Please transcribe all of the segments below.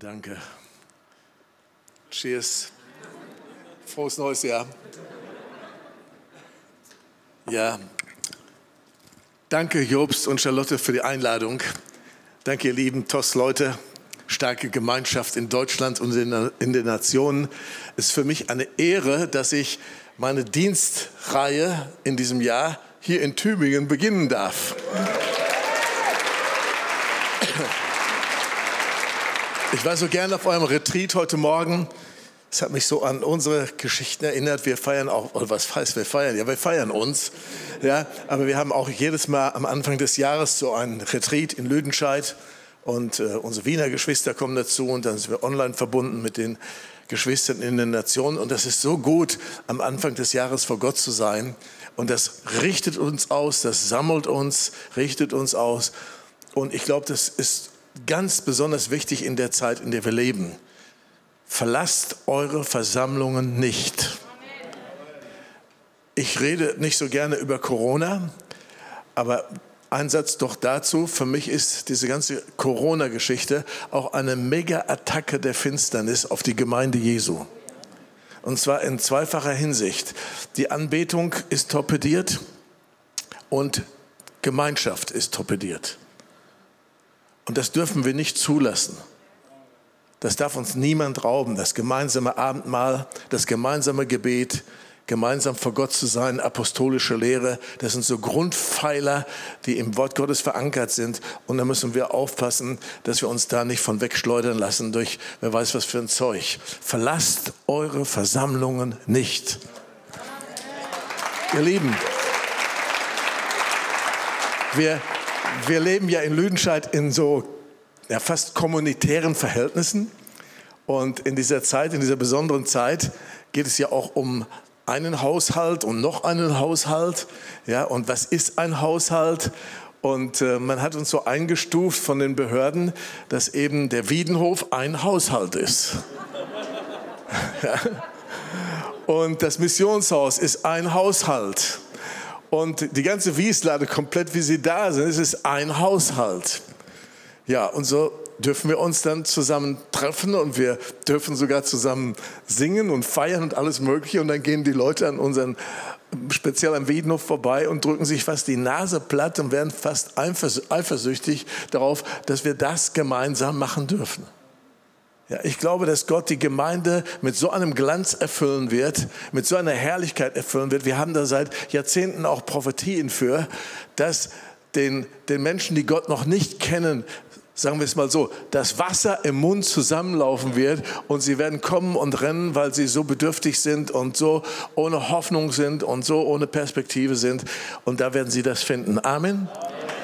danke. Cheers. Frohes neues Jahr. Ja. Danke, Jobst und Charlotte, für die Einladung. Danke, ihr lieben TOS-Leute. Starke Gemeinschaft in Deutschland und in den Nationen. Es ist für mich eine Ehre, dass ich meine Dienstreihe in diesem Jahr hier in Tübingen beginnen darf. Ich war so gerne auf eurem Retreat heute Morgen. Es hat mich so an unsere Geschichten erinnert. Wir feiern auch, oder was heißt wir feiern? Ja, wir feiern uns. Ja, aber wir haben auch jedes Mal am Anfang des Jahres so ein Retreat in Lüdenscheid und äh, unsere Wiener Geschwister kommen dazu und dann sind wir online verbunden mit den Geschwistern in den Nationen und das ist so gut, am Anfang des Jahres vor Gott zu sein und das richtet uns aus, das sammelt uns, richtet uns aus und ich glaube, das ist ganz besonders wichtig in der Zeit, in der wir leben. Verlasst eure Versammlungen nicht. Ich rede nicht so gerne über Corona, aber ein Satz doch dazu. Für mich ist diese ganze Corona-Geschichte auch eine Mega-Attacke der Finsternis auf die Gemeinde Jesu. Und zwar in zweifacher Hinsicht. Die Anbetung ist torpediert und Gemeinschaft ist torpediert. Und das dürfen wir nicht zulassen. Das darf uns niemand rauben. Das gemeinsame Abendmahl, das gemeinsame Gebet, gemeinsam vor Gott zu sein, apostolische Lehre, das sind so Grundpfeiler, die im Wort Gottes verankert sind. Und da müssen wir aufpassen, dass wir uns da nicht von wegschleudern lassen durch wer weiß was für ein Zeug. Verlasst eure Versammlungen nicht. Ihr Lieben, wir wir leben ja in Lüdenscheid in so ja, fast kommunitären Verhältnissen. Und in dieser Zeit, in dieser besonderen Zeit, geht es ja auch um einen Haushalt und noch einen Haushalt. Ja, und was ist ein Haushalt? Und äh, man hat uns so eingestuft von den Behörden, dass eben der Wiedenhof ein Haushalt ist. ja. Und das Missionshaus ist ein Haushalt und die ganze Wieslade komplett wie sie da sind. Es ist ein Haushalt. Ja, und so dürfen wir uns dann zusammen treffen und wir dürfen sogar zusammen singen und feiern und alles Mögliche. Und dann gehen die Leute an unseren, speziell am Wiedenhof vorbei und drücken sich fast die Nase platt und werden fast eifersüchtig darauf, dass wir das gemeinsam machen dürfen. Ja, ich glaube, dass Gott die Gemeinde mit so einem Glanz erfüllen wird, mit so einer Herrlichkeit erfüllen wird. Wir haben da seit Jahrzehnten auch Prophetien für, dass den, den Menschen, die Gott noch nicht kennen, sagen wir es mal so, das Wasser im Mund zusammenlaufen wird und sie werden kommen und rennen, weil sie so bedürftig sind und so ohne Hoffnung sind und so ohne Perspektive sind. Und da werden sie das finden. Amen. Amen.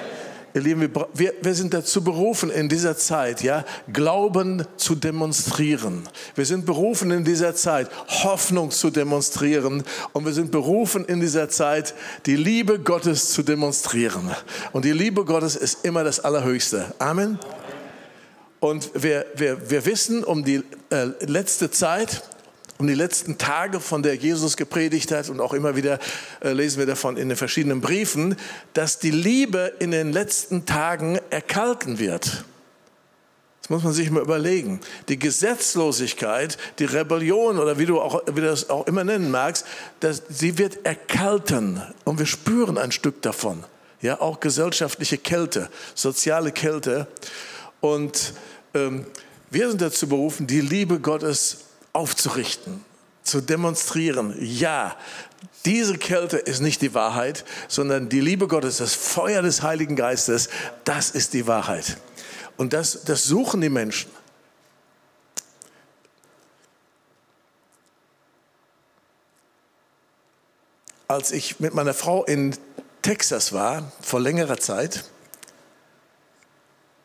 Ihr Lieben, wir, wir sind dazu berufen in dieser Zeit, ja, Glauben zu demonstrieren. Wir sind berufen in dieser Zeit, Hoffnung zu demonstrieren. Und wir sind berufen in dieser Zeit, die Liebe Gottes zu demonstrieren. Und die Liebe Gottes ist immer das Allerhöchste. Amen. Und wir, wir, wir wissen um die äh, letzte Zeit, um die letzten Tage, von der Jesus gepredigt hat und auch immer wieder äh, lesen wir davon in den verschiedenen Briefen, dass die Liebe in den letzten Tagen erkalten wird. Das muss man sich mal überlegen. Die Gesetzlosigkeit, die Rebellion oder wie du, auch, wie du das auch immer nennen magst, das, sie wird erkalten und wir spüren ein Stück davon. Ja, auch gesellschaftliche Kälte, soziale Kälte. Und ähm, wir sind dazu berufen, die Liebe Gottes aufzurichten, zu demonstrieren. Ja, diese Kälte ist nicht die Wahrheit, sondern die Liebe Gottes, das Feuer des Heiligen Geistes, das ist die Wahrheit. Und das, das suchen die Menschen. Als ich mit meiner Frau in Texas war, vor längerer Zeit,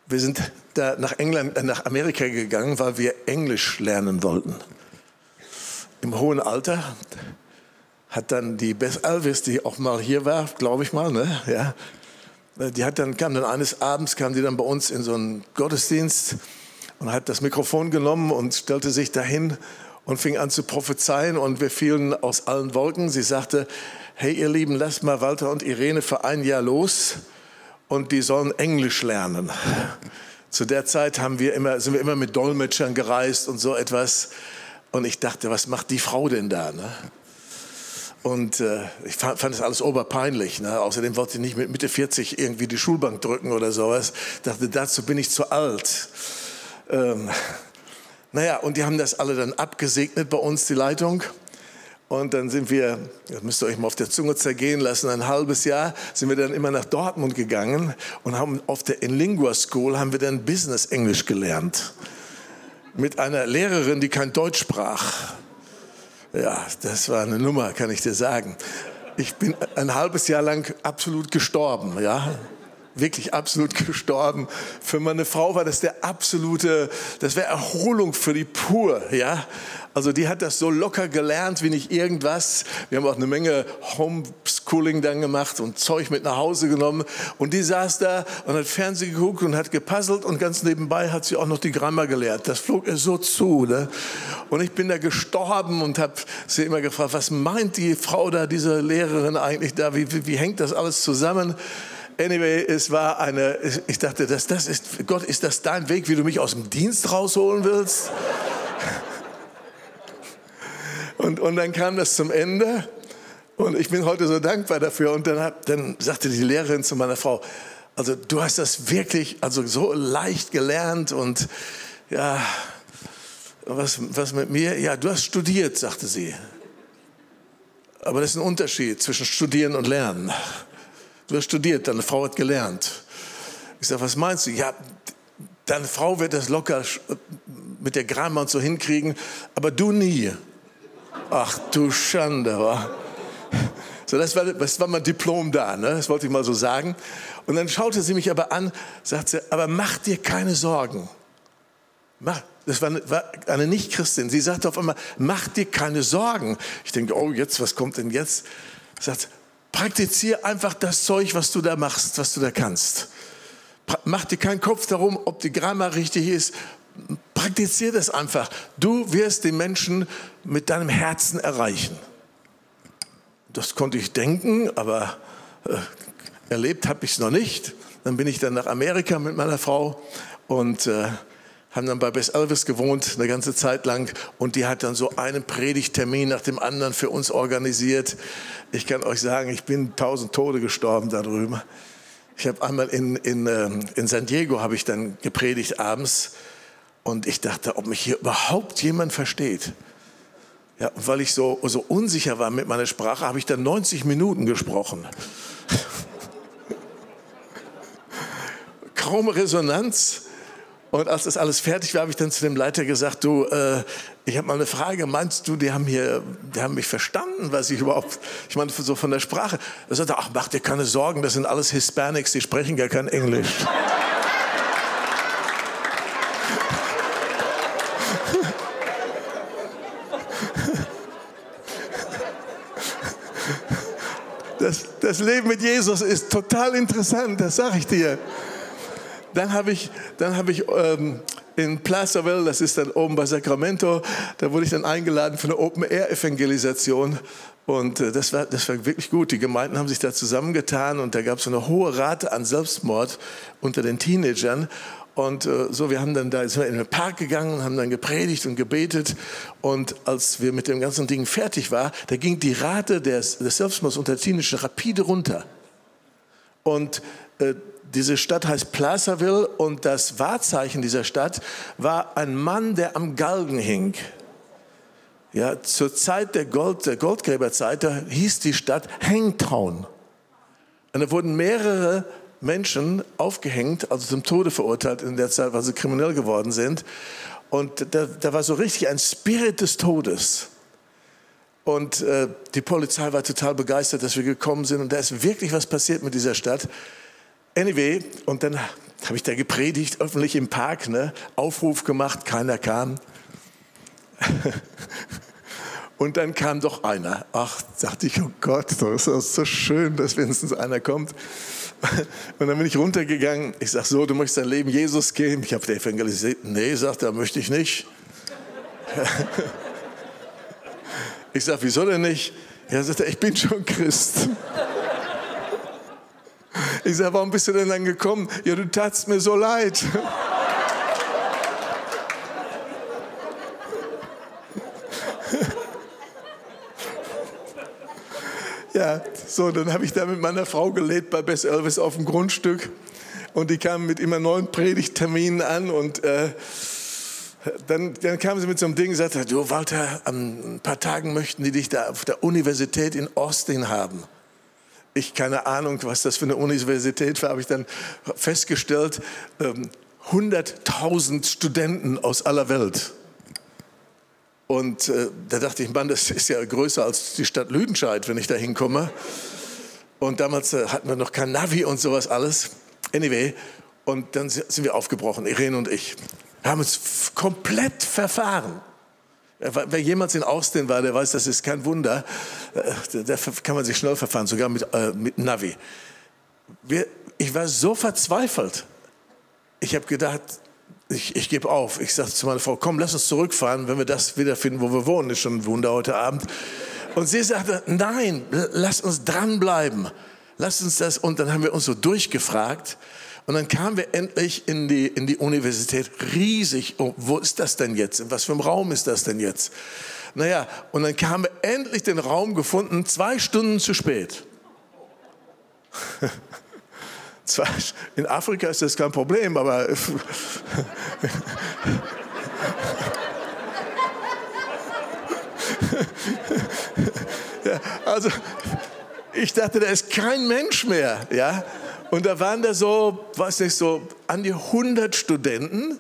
wir sind da nach England, äh, nach Amerika gegangen, weil wir Englisch lernen wollten im hohen Alter, hat dann die Beth Elvis, die auch mal hier war, glaube ich mal, ne? ja, die hat dann, kam dann eines Abends, kam die dann bei uns in so einen Gottesdienst und hat das Mikrofon genommen und stellte sich dahin und fing an zu prophezeien und wir fielen aus allen Wolken. Sie sagte, hey ihr Lieben, lasst mal Walter und Irene für ein Jahr los und die sollen Englisch lernen. Zu der Zeit haben wir immer, sind wir immer mit Dolmetschern gereist und so etwas. Und ich dachte, was macht die Frau denn da? Ne? Und äh, ich fand, fand das alles oberpeinlich. Ne? Außerdem wollte ich nicht mit Mitte 40 irgendwie die Schulbank drücken oder sowas. Ich dachte, dazu bin ich zu alt. Ähm, naja, und die haben das alle dann abgesegnet bei uns, die Leitung. Und dann sind wir, das müsst ihr euch mal auf der Zunge zergehen lassen, ein halbes Jahr sind wir dann immer nach Dortmund gegangen und haben auf der Inlingua School haben wir dann Business Englisch gelernt. Mit einer Lehrerin, die kein Deutsch sprach. Ja, das war eine Nummer, kann ich dir sagen. Ich bin ein halbes Jahr lang absolut gestorben, ja wirklich absolut gestorben. Für meine Frau war das der absolute, das wäre Erholung für die pur, ja. Also die hat das so locker gelernt wie nicht irgendwas. Wir haben auch eine Menge Homeschooling dann gemacht und Zeug mit nach Hause genommen. Und die saß da und hat Fernsehen geguckt und hat gepuzzelt und ganz nebenbei hat sie auch noch die Grammar gelehrt. Das flog ihr so zu. Ne? Und ich bin da gestorben und habe sie immer gefragt, was meint die Frau da, diese Lehrerin eigentlich da? Wie, wie, wie hängt das alles zusammen? Anyway, es war eine, ich dachte, das, das ist, Gott, ist das dein Weg, wie du mich aus dem Dienst rausholen willst? und, und dann kam das zum Ende und ich bin heute so dankbar dafür. Und dann, hat, dann sagte die Lehrerin zu meiner Frau, also du hast das wirklich also so leicht gelernt und ja, was, was mit mir? Ja, du hast studiert, sagte sie. Aber das ist ein Unterschied zwischen Studieren und Lernen. Du hast studiert, deine Frau hat gelernt. Ich sage, was meinst du? Ja, deine Frau wird das locker mit der Grammatik so hinkriegen, aber du nie. Ach du Schande, wa? So, das war, das war mein Diplom da, ne? das wollte ich mal so sagen. Und dann schaute sie mich aber an, sagte, aber mach dir keine Sorgen. Das war eine, war eine Nicht-Christin. Sie sagte auf einmal, mach dir keine Sorgen. Ich denke, oh, jetzt, was kommt denn jetzt? Sagt, praktiziere einfach das Zeug, was du da machst, was du da kannst. Mach dir keinen Kopf darum, ob die Grammar richtig ist. Praktiziere das einfach. Du wirst den Menschen mit deinem Herzen erreichen. Das konnte ich denken, aber äh, erlebt habe ich es noch nicht. Dann bin ich dann nach Amerika mit meiner Frau und äh, haben dann bei Bess Elvis gewohnt, eine ganze Zeit lang. Und die hat dann so einen Predigtermin nach dem anderen für uns organisiert. Ich kann euch sagen, ich bin tausend Tode gestorben da drüben. Ich habe einmal in, in, ähm, in San Diego habe ich dann gepredigt abends und ich dachte, ob mich hier überhaupt jemand versteht. Ja, und weil ich so, so unsicher war mit meiner Sprache, habe ich dann 90 Minuten gesprochen. Kaum Resonanz. Und als das alles fertig war, habe ich dann zu dem Leiter gesagt, du, äh, ich habe mal eine Frage, meinst du, die haben hier, die haben mich verstanden, was ich überhaupt, ich meine, so von der Sprache. Er sagte, ach, mach dir keine Sorgen, das sind alles Hispanics, die sprechen gar kein Englisch. Das, das Leben mit Jesus ist total interessant, das sage ich dir. Dann habe ich, dann hab ich ähm, in Placerville, das ist dann oben bei Sacramento, da wurde ich dann eingeladen für eine Open-Air-Evangelisation. Und äh, das, war, das war wirklich gut. Die Gemeinden haben sich da zusammengetan und da gab es eine hohe Rate an Selbstmord unter den Teenagern. Und äh, so, wir haben dann da sind wir in den Park gegangen und haben dann gepredigt und gebetet. Und als wir mit dem ganzen Ding fertig waren, da ging die Rate des, des Selbstmords unter Teenagern rapide runter. Und äh, diese Stadt heißt Placerville und das Wahrzeichen dieser Stadt war ein Mann, der am Galgen hing. Ja, zur Zeit der, Gold, der Goldgräberzeit, da hieß die Stadt Hangtown. Und da wurden mehrere Menschen aufgehängt, also zum Tode verurteilt in der Zeit, weil sie kriminell geworden sind. Und da, da war so richtig ein Spirit des Todes. Und äh, die Polizei war total begeistert, dass wir gekommen sind. Und da ist wirklich was passiert mit dieser Stadt. Anyway, und dann habe ich da gepredigt, öffentlich im Park, ne? Aufruf gemacht, keiner kam. und dann kam doch einer. Ach, dachte ich, oh Gott, das ist so schön, dass wenigstens einer kommt. Und dann bin ich runtergegangen. Ich sage so, du möchtest dein Leben Jesus geben? Ich habe der evangelisiert. Nee, sagt er, möchte ich nicht. ich sage, wieso denn nicht? Er sagt, ich bin schon Christ. Ich sage, warum bist du denn dann gekommen? Ja, du tatst mir so leid. ja, so, dann habe ich da mit meiner Frau gelebt bei Bess Elvis auf dem Grundstück. Und die kamen mit immer neuen Predigtterminen an und äh, dann, dann kam sie mit so einem Ding und sagte, du Walter, an ein paar Tagen möchten die dich da auf der Universität in Austin haben. Ich keine Ahnung, was das für eine Universität war, habe ich dann festgestellt, ähm, 100.000 Studenten aus aller Welt. Und äh, da dachte ich, Mann, das ist ja größer als die Stadt Lüdenscheid, wenn ich da hinkomme. Und damals äh, hatten wir noch kein Navi und sowas alles. Anyway, und dann sind wir aufgebrochen, Irene und ich. Wir haben uns komplett verfahren. Wer jemals in Austin war, der weiß, das ist kein Wunder. Äh, da kann man sich schnell verfahren, sogar mit, äh, mit Navi. Wir, ich war so verzweifelt. Ich habe gedacht, ich, ich gebe auf. Ich sagte zu meiner Frau, komm, lass uns zurückfahren, wenn wir das wiederfinden, wo wir wohnen. Ist schon ein Wunder heute Abend. Und sie sagte, nein, lass uns dranbleiben. Lass uns das. Und dann haben wir uns so durchgefragt. Und dann kamen wir endlich in die, in die Universität. Riesig. Oh, wo ist das denn jetzt? In was für einem Raum ist das denn jetzt? Naja, und dann haben wir endlich den Raum gefunden, zwei Stunden zu spät. In Afrika ist das kein Problem, aber ja, also ich dachte, da ist kein Mensch mehr, ja. Und da waren da so, weiß nicht, so an die 100 Studenten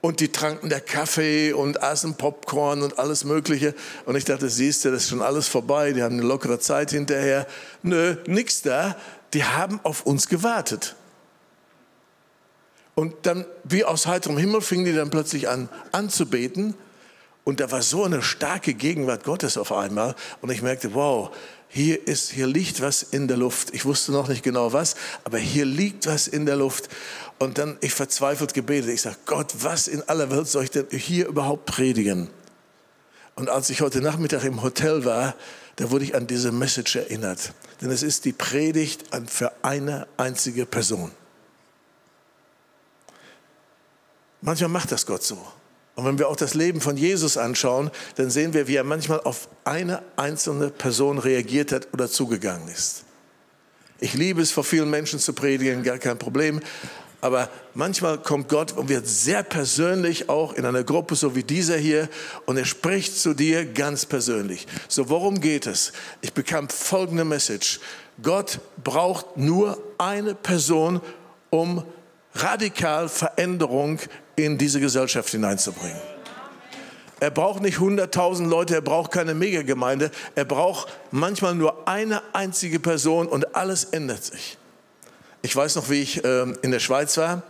und die tranken der Kaffee und aßen Popcorn und alles Mögliche. Und ich dachte, siehst du, das ist schon alles vorbei, die haben eine lockere Zeit hinterher. Nö, nix da die haben auf uns gewartet. Und dann, wie aus heiterem Himmel, fingen die dann plötzlich an anzubeten. Und da war so eine starke Gegenwart Gottes auf einmal. Und ich merkte, wow, hier, ist, hier liegt was in der Luft. Ich wusste noch nicht genau was, aber hier liegt was in der Luft. Und dann, ich verzweifelt gebetet. Ich sage, Gott, was in aller Welt soll ich denn hier überhaupt predigen? Und als ich heute Nachmittag im Hotel war, da wurde ich an diese Message erinnert. Denn es ist die Predigt für eine einzige Person. Manchmal macht das Gott so. Und wenn wir auch das Leben von Jesus anschauen, dann sehen wir, wie er manchmal auf eine einzelne Person reagiert hat oder zugegangen ist. Ich liebe es, vor vielen Menschen zu predigen, gar kein Problem. Aber manchmal kommt Gott und wird sehr persönlich auch in einer Gruppe, so wie dieser hier, und er spricht zu dir ganz persönlich. So, worum geht es? Ich bekam folgende Message. Gott braucht nur eine Person, um radikal Veränderung in diese Gesellschaft hineinzubringen. Er braucht nicht 100.000 Leute, er braucht keine Megagemeinde, er braucht manchmal nur eine einzige Person und alles ändert sich. Ich weiß noch, wie ich ähm, in der Schweiz war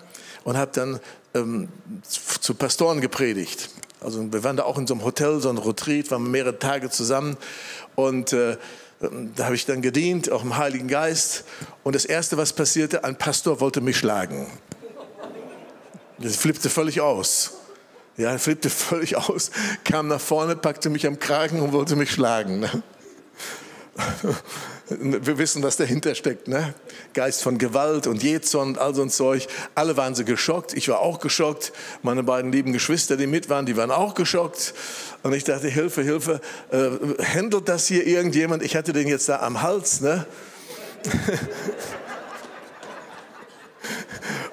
und habe dann ähm, zu Pastoren gepredigt. Also wir waren da auch in so einem Hotel, so ein Retreat, waren mehrere Tage zusammen und äh, ähm, da habe ich dann gedient, auch im Heiligen Geist. Und das Erste, was passierte, ein Pastor wollte mich schlagen. Das flippte völlig aus. Ja, flippte völlig aus, kam nach vorne, packte mich am Kragen und wollte mich schlagen. Ne? Wir wissen, was dahinter steckt. Ne? Geist von Gewalt und Jezorn und all so ein Zeug. Alle waren so geschockt. Ich war auch geschockt. Meine beiden lieben Geschwister, die mit waren, die waren auch geschockt. Und ich dachte, Hilfe, Hilfe, äh, handelt das hier irgendjemand? Ich hatte den jetzt da am Hals. Ne?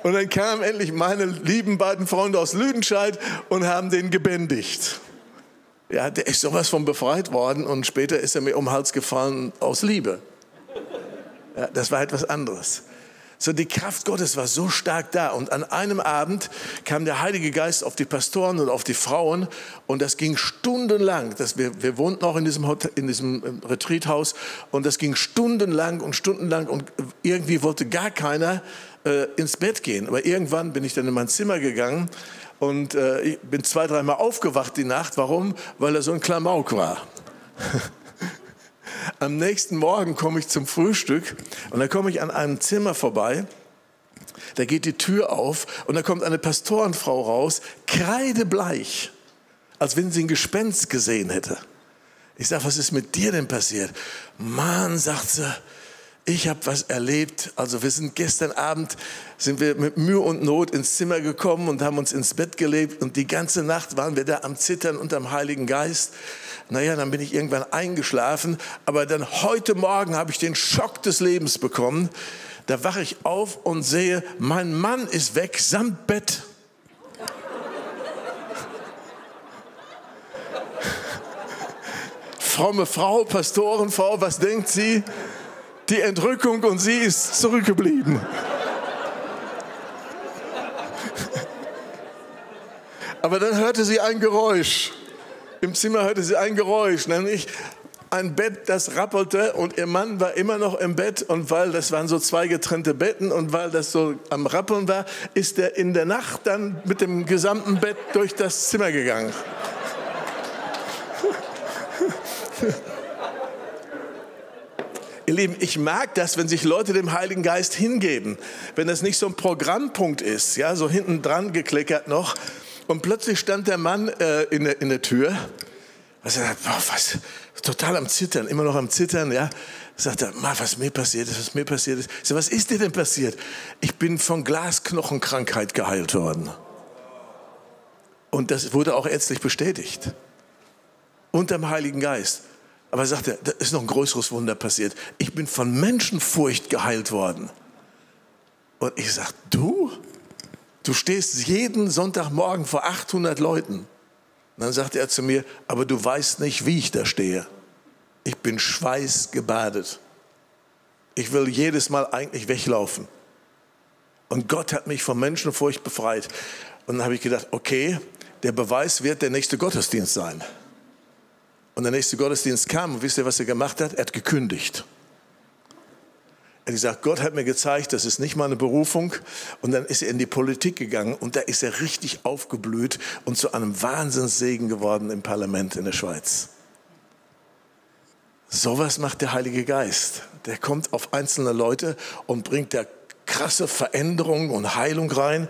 Und dann kamen endlich meine lieben beiden Freunde aus Lüdenscheid und haben den gebändigt. Ja, der ist sowas von befreit worden und später ist er mir um den Hals gefallen aus Liebe. Ja, das war etwas anderes. So, die Kraft Gottes war so stark da. Und an einem Abend kam der Heilige Geist auf die Pastoren und auf die Frauen. Und das ging stundenlang. Das, wir, wir wohnten auch in diesem, Hotel, in diesem ähm, Retreathaus. Und das ging stundenlang und stundenlang. Und irgendwie wollte gar keiner äh, ins Bett gehen. Aber irgendwann bin ich dann in mein Zimmer gegangen und äh, ich bin zwei, dreimal aufgewacht die Nacht. Warum? Weil er so ein Klamauk war. Am nächsten Morgen komme ich zum Frühstück und dann komme ich an einem Zimmer vorbei. Da geht die Tür auf und da kommt eine Pastorenfrau raus, kreidebleich, als wenn sie ein Gespenst gesehen hätte. Ich sage, was ist mit dir denn passiert? Mann, sagt sie, ich habe was erlebt. Also wir sind gestern Abend, sind wir mit Mühe und Not ins Zimmer gekommen und haben uns ins Bett gelegt und die ganze Nacht waren wir da am Zittern unterm Heiligen Geist. Naja, dann bin ich irgendwann eingeschlafen, aber dann heute Morgen habe ich den Schock des Lebens bekommen. Da wache ich auf und sehe, mein Mann ist weg samt Bett. fromme Frau, Pastorenfrau, was denkt sie? Die Entrückung und sie ist zurückgeblieben. Aber dann hörte sie ein Geräusch. Im Zimmer hörte sie ein Geräusch, nämlich ein Bett, das rappelte und ihr Mann war immer noch im Bett und weil das waren so zwei getrennte Betten und weil das so am Rappeln war, ist er in der Nacht dann mit dem gesamten Bett durch das Zimmer gegangen. Ihr Lieben, ich mag das, wenn sich Leute dem Heiligen Geist hingeben. Wenn das nicht so ein Programmpunkt ist, ja, so hinten dran geklickert noch. Und plötzlich stand der Mann äh, in, der, in der Tür. Was, er, boah, was, total am Zittern, immer noch am Zittern, ja. Sagt er, was mir passiert ist, was mir passiert ist. Ich sag, was ist dir denn passiert? Ich bin von Glasknochenkrankheit geheilt worden. Und das wurde auch ärztlich bestätigt. Unterm Heiligen Geist. Aber er sagte, da ist noch ein größeres Wunder passiert. Ich bin von Menschenfurcht geheilt worden. Und ich sage, du? Du stehst jeden Sonntagmorgen vor 800 Leuten. Und dann sagte er zu mir, aber du weißt nicht, wie ich da stehe. Ich bin schweißgebadet. Ich will jedes Mal eigentlich weglaufen. Und Gott hat mich von Menschenfurcht befreit. Und dann habe ich gedacht, okay, der Beweis wird der nächste Gottesdienst sein. Und der nächste Gottesdienst kam und wisst ihr, was er gemacht hat? Er hat gekündigt. Er hat gesagt, Gott hat mir gezeigt, das ist nicht meine Berufung. Und dann ist er in die Politik gegangen und da ist er richtig aufgeblüht und zu einem Wahnsinnssegen geworden im Parlament in der Schweiz. Sowas macht der Heilige Geist. Der kommt auf einzelne Leute und bringt da krasse Veränderung und Heilung rein.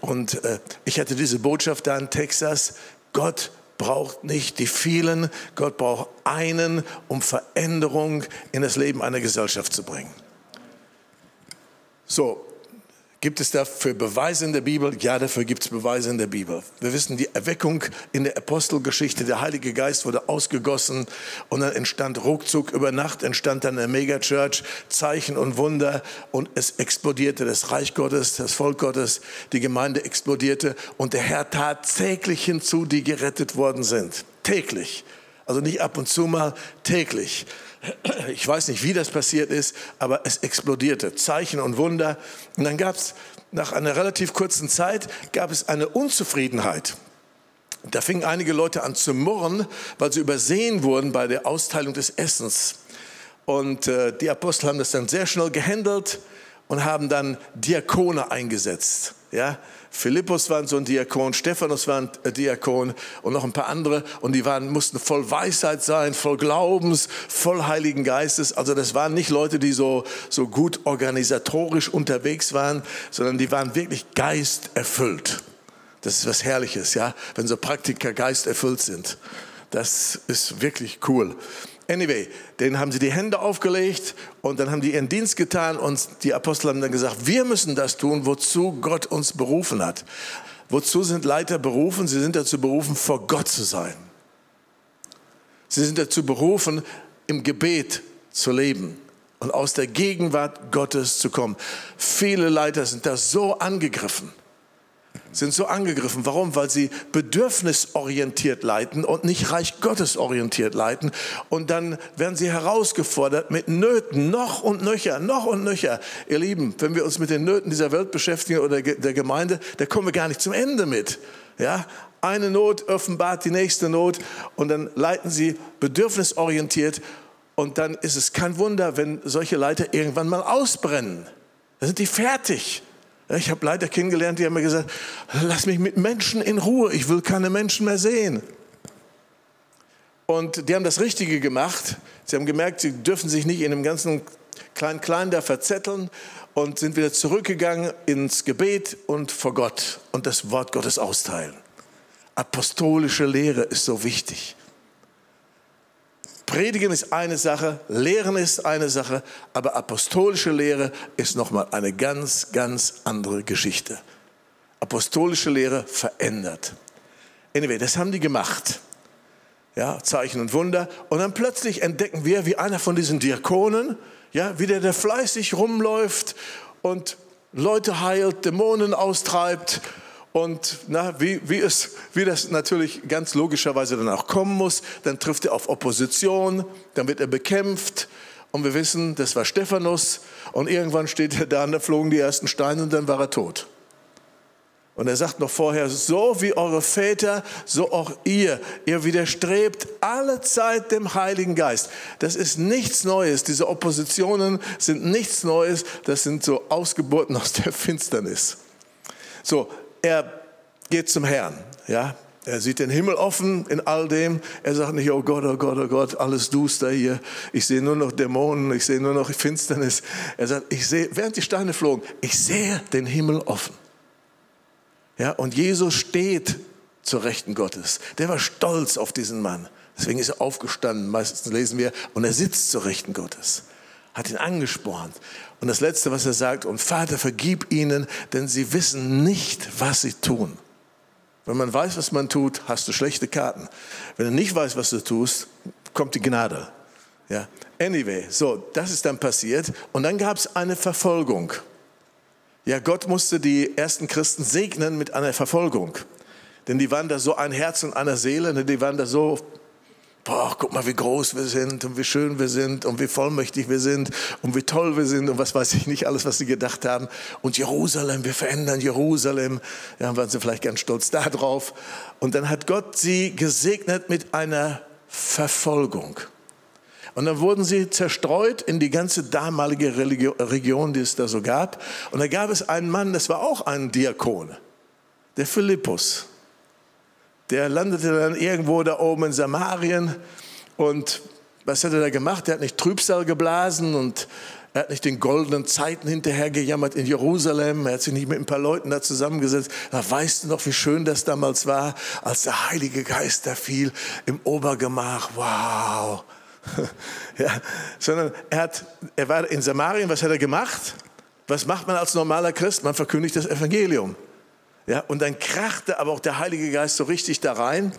Und äh, ich hatte diese Botschaft da in Texas. Gott braucht nicht die vielen, Gott braucht einen, um Veränderung in das Leben einer Gesellschaft zu bringen. So, Gibt es dafür Beweise in der Bibel? Ja, dafür gibt es Beweise in der Bibel. Wir wissen, die Erweckung in der Apostelgeschichte, der Heilige Geist wurde ausgegossen und dann entstand ruckzuck über Nacht, entstand dann eine Megachurch, Zeichen und Wunder und es explodierte das Reich Gottes, das Volk Gottes, die Gemeinde explodierte und der Herr tat täglich hinzu, die gerettet worden sind. Täglich. Also nicht ab und zu mal, täglich. Ich weiß nicht, wie das passiert ist, aber es explodierte. Zeichen und Wunder. Und dann gab es nach einer relativ kurzen Zeit gab es eine Unzufriedenheit. Da fingen einige Leute an zu murren, weil sie übersehen wurden bei der Austeilung des Essens. Und äh, die Apostel haben das dann sehr schnell gehandelt und haben dann Diakone eingesetzt. Ja, Philippus war so ein Diakon, Stephanus war ein äh, Diakon und noch ein paar andere. Und die waren, mussten voll Weisheit sein, voll Glaubens, voll Heiligen Geistes. Also das waren nicht Leute, die so, so gut organisatorisch unterwegs waren, sondern die waren wirklich geisterfüllt. Das ist was Herrliches, ja, wenn so Praktiker geisterfüllt sind. Das ist wirklich cool. Anyway, denen haben sie die Hände aufgelegt und dann haben die ihren Dienst getan und die Apostel haben dann gesagt, wir müssen das tun, wozu Gott uns berufen hat. Wozu sind Leiter berufen? Sie sind dazu berufen, vor Gott zu sein. Sie sind dazu berufen, im Gebet zu leben und aus der Gegenwart Gottes zu kommen. Viele Leiter sind da so angegriffen sind so angegriffen. Warum? Weil sie bedürfnisorientiert leiten und nicht Reich Gottes orientiert leiten. Und dann werden sie herausgefordert mit Nöten, noch und nöcher, noch und nöcher. Ihr Lieben, wenn wir uns mit den Nöten dieser Welt beschäftigen oder der Gemeinde, da kommen wir gar nicht zum Ende mit. Ja? Eine Not offenbart die nächste Not und dann leiten sie bedürfnisorientiert. Und dann ist es kein Wunder, wenn solche Leiter irgendwann mal ausbrennen. Dann sind die fertig. Ich habe Leiter kennengelernt, die haben mir gesagt, lass mich mit Menschen in Ruhe, ich will keine Menschen mehr sehen. Und die haben das Richtige gemacht. Sie haben gemerkt, sie dürfen sich nicht in dem ganzen Klein-Klein da verzetteln und sind wieder zurückgegangen ins Gebet und vor Gott und das Wort Gottes austeilen. Apostolische Lehre ist so wichtig. Predigen ist eine Sache, Lehren ist eine Sache, aber apostolische Lehre ist nochmal eine ganz, ganz andere Geschichte. Apostolische Lehre verändert. Anyway, das haben die gemacht. Ja, Zeichen und Wunder. Und dann plötzlich entdecken wir, wie einer von diesen Diakonen, ja, wie der, der fleißig rumläuft und Leute heilt, Dämonen austreibt und na, wie, wie, es, wie das natürlich ganz logischerweise dann auch kommen muss, dann trifft er auf Opposition, dann wird er bekämpft. Und wir wissen, das war Stephanus. Und irgendwann steht er da und da flogen die ersten Steine und dann war er tot. Und er sagt noch vorher, so wie eure Väter, so auch ihr. Ihr widerstrebt alle Zeit dem Heiligen Geist. Das ist nichts Neues. Diese Oppositionen sind nichts Neues. Das sind so Ausgeburten aus der Finsternis. So, er geht zum Herrn. Ja, er sieht den Himmel offen in all dem. Er sagt nicht, oh Gott, oh Gott, oh Gott, alles duster hier. Ich sehe nur noch Dämonen, ich sehe nur noch Finsternis. Er sagt, ich sehe, während die Steine flogen, ich sehe den Himmel offen. Ja, und Jesus steht zur Rechten Gottes. Der war stolz auf diesen Mann. Deswegen ist er aufgestanden, meistens lesen wir, und er sitzt zur Rechten Gottes. Hat ihn angespornt. Und das Letzte, was er sagt, und Vater, vergib ihnen, denn sie wissen nicht, was sie tun. Wenn man weiß, was man tut, hast du schlechte Karten. Wenn du nicht weißt, was du tust, kommt die Gnade. Ja. Anyway, so, das ist dann passiert. Und dann gab es eine Verfolgung. Ja, Gott musste die ersten Christen segnen mit einer Verfolgung. Denn die waren da so ein Herz und eine Seele, ne, die waren da so boah, guck mal, wie groß wir sind und wie schön wir sind und wie vollmächtig wir sind und wie toll wir sind und was weiß ich nicht, alles, was sie gedacht haben. Und Jerusalem, wir verändern Jerusalem. Ja, waren sie vielleicht ganz stolz darauf. Und dann hat Gott sie gesegnet mit einer Verfolgung. Und dann wurden sie zerstreut in die ganze damalige Region, die es da so gab. Und da gab es einen Mann, das war auch ein Diakon, der Philippus der landete dann irgendwo da oben in Samarien und was hat er da gemacht? Er hat nicht Trübsal geblasen und er hat nicht den goldenen Zeiten hinterhergejammert in Jerusalem. Er hat sich nicht mit ein paar Leuten da zusammengesetzt. Da weißt du noch, wie schön das damals war, als der Heilige Geist da fiel im Obergemach. Wow. ja, sondern er, hat, er war in Samarien. Was hat er gemacht? Was macht man als normaler Christ? Man verkündigt das Evangelium. Ja, und dann krachte aber auch der Heilige Geist so richtig da rein.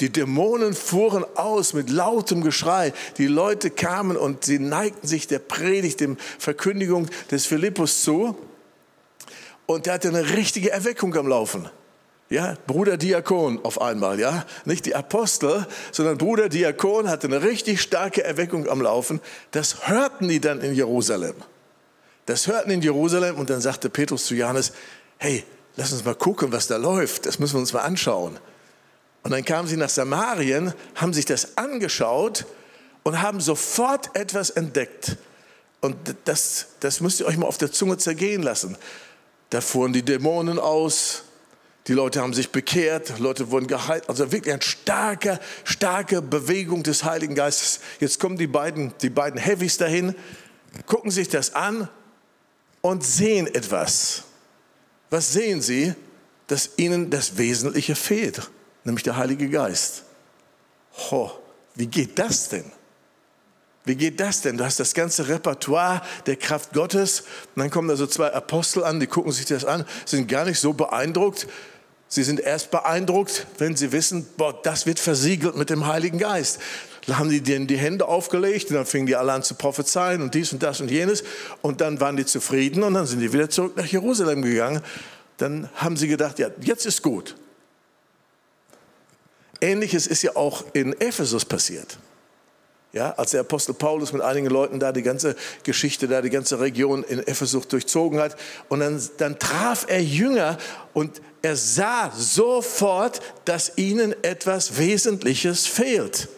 Die Dämonen fuhren aus mit lautem Geschrei. Die Leute kamen und sie neigten sich der Predigt, der Verkündigung des Philippus zu. Und er hatte eine richtige Erweckung am Laufen. Ja, Bruder Diakon auf einmal, ja. Nicht die Apostel, sondern Bruder Diakon hatte eine richtig starke Erweckung am Laufen. Das hörten die dann in Jerusalem. Das hörten in Jerusalem und dann sagte Petrus zu Johannes, hey, lass uns mal gucken, was da läuft. Das müssen wir uns mal anschauen. Und dann kamen sie nach Samarien, haben sich das angeschaut und haben sofort etwas entdeckt. Und das, das müsst ihr euch mal auf der Zunge zergehen lassen. Da fuhren die Dämonen aus, die Leute haben sich bekehrt, Leute wurden geheilt. Also wirklich eine starke, starke Bewegung des Heiligen Geistes. Jetzt kommen die beiden, die beiden Heavies dahin, gucken sich das an und sehen etwas. Was sehen sie? Dass ihnen das Wesentliche fehlt, nämlich der Heilige Geist. Ho, wie geht das denn? Wie geht das denn? Du hast das ganze Repertoire der Kraft Gottes und dann kommen da so zwei Apostel an, die gucken sich das an, sind gar nicht so beeindruckt. Sie sind erst beeindruckt, wenn sie wissen, boah, das wird versiegelt mit dem Heiligen Geist. Dann haben die denen die Hände aufgelegt und dann fingen die alle an zu prophezeien und dies und das und jenes. Und dann waren die zufrieden und dann sind die wieder zurück nach Jerusalem gegangen. Dann haben sie gedacht, ja, jetzt ist gut. Ähnliches ist ja auch in Ephesus passiert. Ja, als der Apostel Paulus mit einigen Leuten da die ganze Geschichte, da die ganze Region in Ephesus durchzogen hat. Und dann, dann traf er Jünger und er sah sofort, dass ihnen etwas Wesentliches fehlt.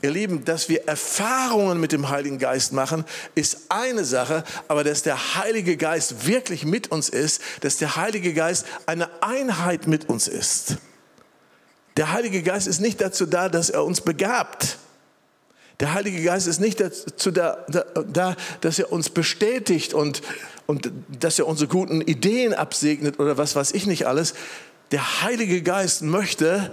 Ihr Lieben, dass wir Erfahrungen mit dem Heiligen Geist machen, ist eine Sache, aber dass der Heilige Geist wirklich mit uns ist, dass der Heilige Geist eine Einheit mit uns ist. Der Heilige Geist ist nicht dazu da, dass er uns begabt. Der Heilige Geist ist nicht dazu da, da dass er uns bestätigt und, und dass er unsere guten Ideen absegnet oder was weiß ich nicht alles. Der Heilige Geist möchte,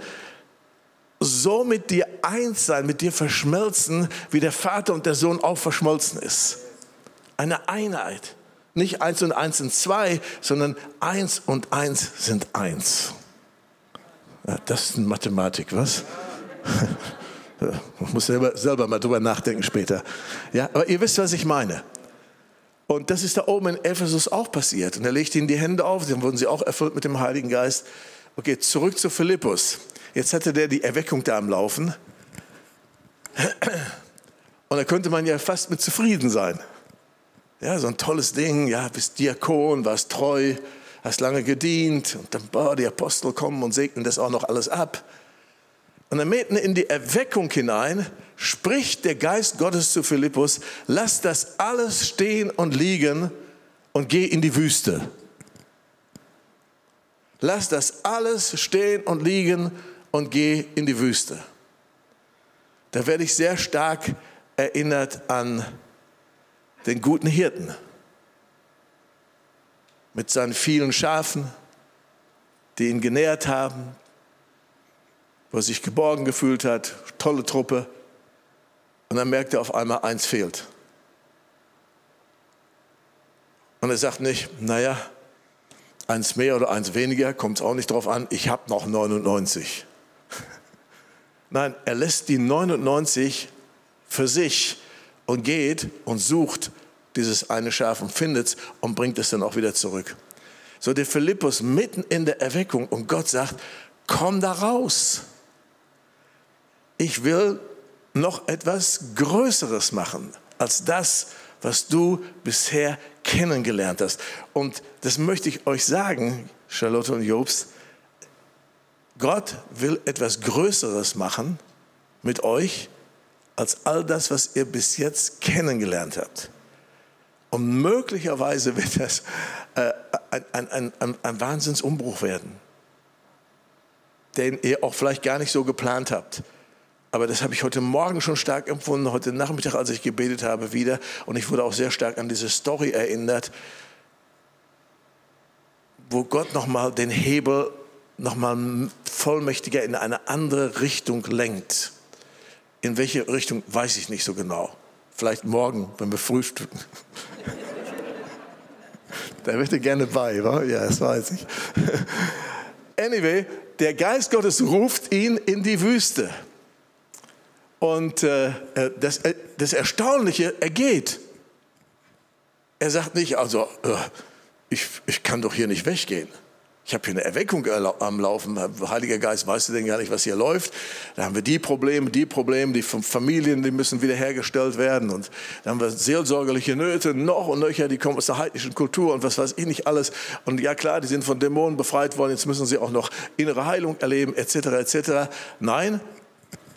so mit dir eins sein, mit dir verschmelzen, wie der Vater und der Sohn auch verschmolzen ist. Eine Einheit. Nicht eins und eins sind zwei, sondern eins und eins sind eins. Ja, das ist Mathematik, was? Ich muss selber, selber mal drüber nachdenken später. Ja, aber ihr wisst, was ich meine. Und das ist da oben in Ephesus auch passiert. Und er legte ihnen die Hände auf, dann wurden sie auch erfüllt mit dem Heiligen Geist. Okay, zurück zu Philippus. Jetzt hatte der die Erweckung da am Laufen. Und da könnte man ja fast mit zufrieden sein. Ja, so ein tolles Ding, ja, bist Diakon, warst treu, hast lange gedient und dann, boah, die Apostel kommen und segnen das auch noch alles ab. Und dann mitten in die Erweckung hinein spricht der Geist Gottes zu Philippus, lass das alles stehen und liegen und geh in die Wüste. Lass das alles stehen und liegen und geh in die Wüste. Da werde ich sehr stark erinnert an den guten Hirten mit seinen vielen Schafen, die ihn genährt haben, wo er sich geborgen gefühlt hat, tolle Truppe. Und dann merkt er auf einmal, eins fehlt. Und er sagt nicht, naja, eins mehr oder eins weniger, kommt es auch nicht drauf an, ich habe noch 99. Nein, er lässt die 99 für sich und geht und sucht dieses eine Schaf und findet es und bringt es dann auch wieder zurück. So der Philippus mitten in der Erweckung und Gott sagt, komm da raus. Ich will noch etwas Größeres machen als das, was du bisher kennengelernt hast. Und das möchte ich euch sagen, Charlotte und Jobst, Gott will etwas Größeres machen mit euch als all das, was ihr bis jetzt kennengelernt habt. Und möglicherweise wird das äh, ein, ein, ein, ein Wahnsinnsumbruch werden, den ihr auch vielleicht gar nicht so geplant habt. Aber das habe ich heute Morgen schon stark empfunden, heute Nachmittag, als ich gebetet habe, wieder. Und ich wurde auch sehr stark an diese Story erinnert, wo Gott nochmal den Hebel nochmal vollmächtiger in eine andere Richtung lenkt. In welche Richtung, weiß ich nicht so genau. Vielleicht morgen, wenn wir frühstücken. da möchte gerne bei, wa? ja, das weiß ich. Anyway, der Geist Gottes ruft ihn in die Wüste. Und äh, äh das, äh, das Erstaunliche, er geht. Er sagt nicht, also, äh, ich, ich kann doch hier nicht weggehen. Ich habe hier eine Erweckung am Laufen. Heiliger Geist, weißt du denn gar nicht, was hier läuft? Da haben wir die Probleme, die Probleme, die Familien, die müssen wiederhergestellt werden. Und da haben wir seelsorgerliche Nöte, noch und nöcher, die kommen aus der heidnischen Kultur und was weiß ich nicht alles. Und ja klar, die sind von Dämonen befreit worden, jetzt müssen sie auch noch innere Heilung erleben, etc., etc. Nein,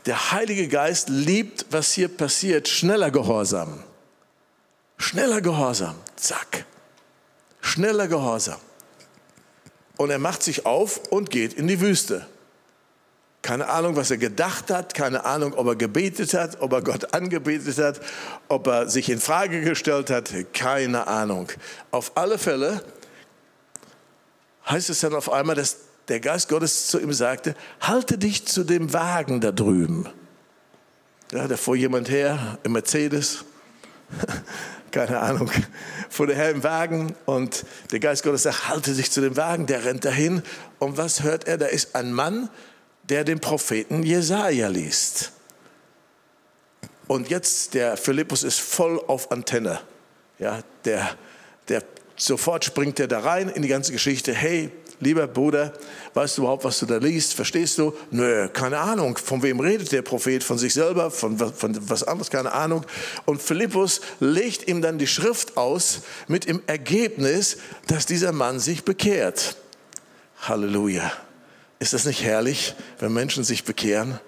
der Heilige Geist liebt, was hier passiert, schneller Gehorsam. Schneller Gehorsam, zack. Schneller Gehorsam. Und er macht sich auf und geht in die Wüste. Keine Ahnung, was er gedacht hat, keine Ahnung, ob er gebetet hat, ob er Gott angebetet hat, ob er sich in Frage gestellt hat, keine Ahnung. Auf alle Fälle heißt es dann auf einmal, dass der Geist Gottes zu ihm sagte, halte dich zu dem Wagen da drüben. Ja, da fuhr jemand her im Mercedes keine Ahnung, vor der Herr im Wagen und der Geist Gottes sagt, halte sich zu dem Wagen, der rennt dahin und was hört er? Da ist ein Mann, der den Propheten Jesaja liest. Und jetzt, der Philippus ist voll auf Antenne. Ja, der, der, sofort springt er da rein in die ganze Geschichte. Hey, lieber Bruder, weißt du überhaupt, was du da liest? Verstehst du? Nö, keine Ahnung. Von wem redet der Prophet? Von sich selber? Von, von was anderes? Keine Ahnung. Und Philippus legt ihm dann die Schrift aus mit dem Ergebnis, dass dieser Mann sich bekehrt. Halleluja. Ist das nicht herrlich, wenn Menschen sich bekehren?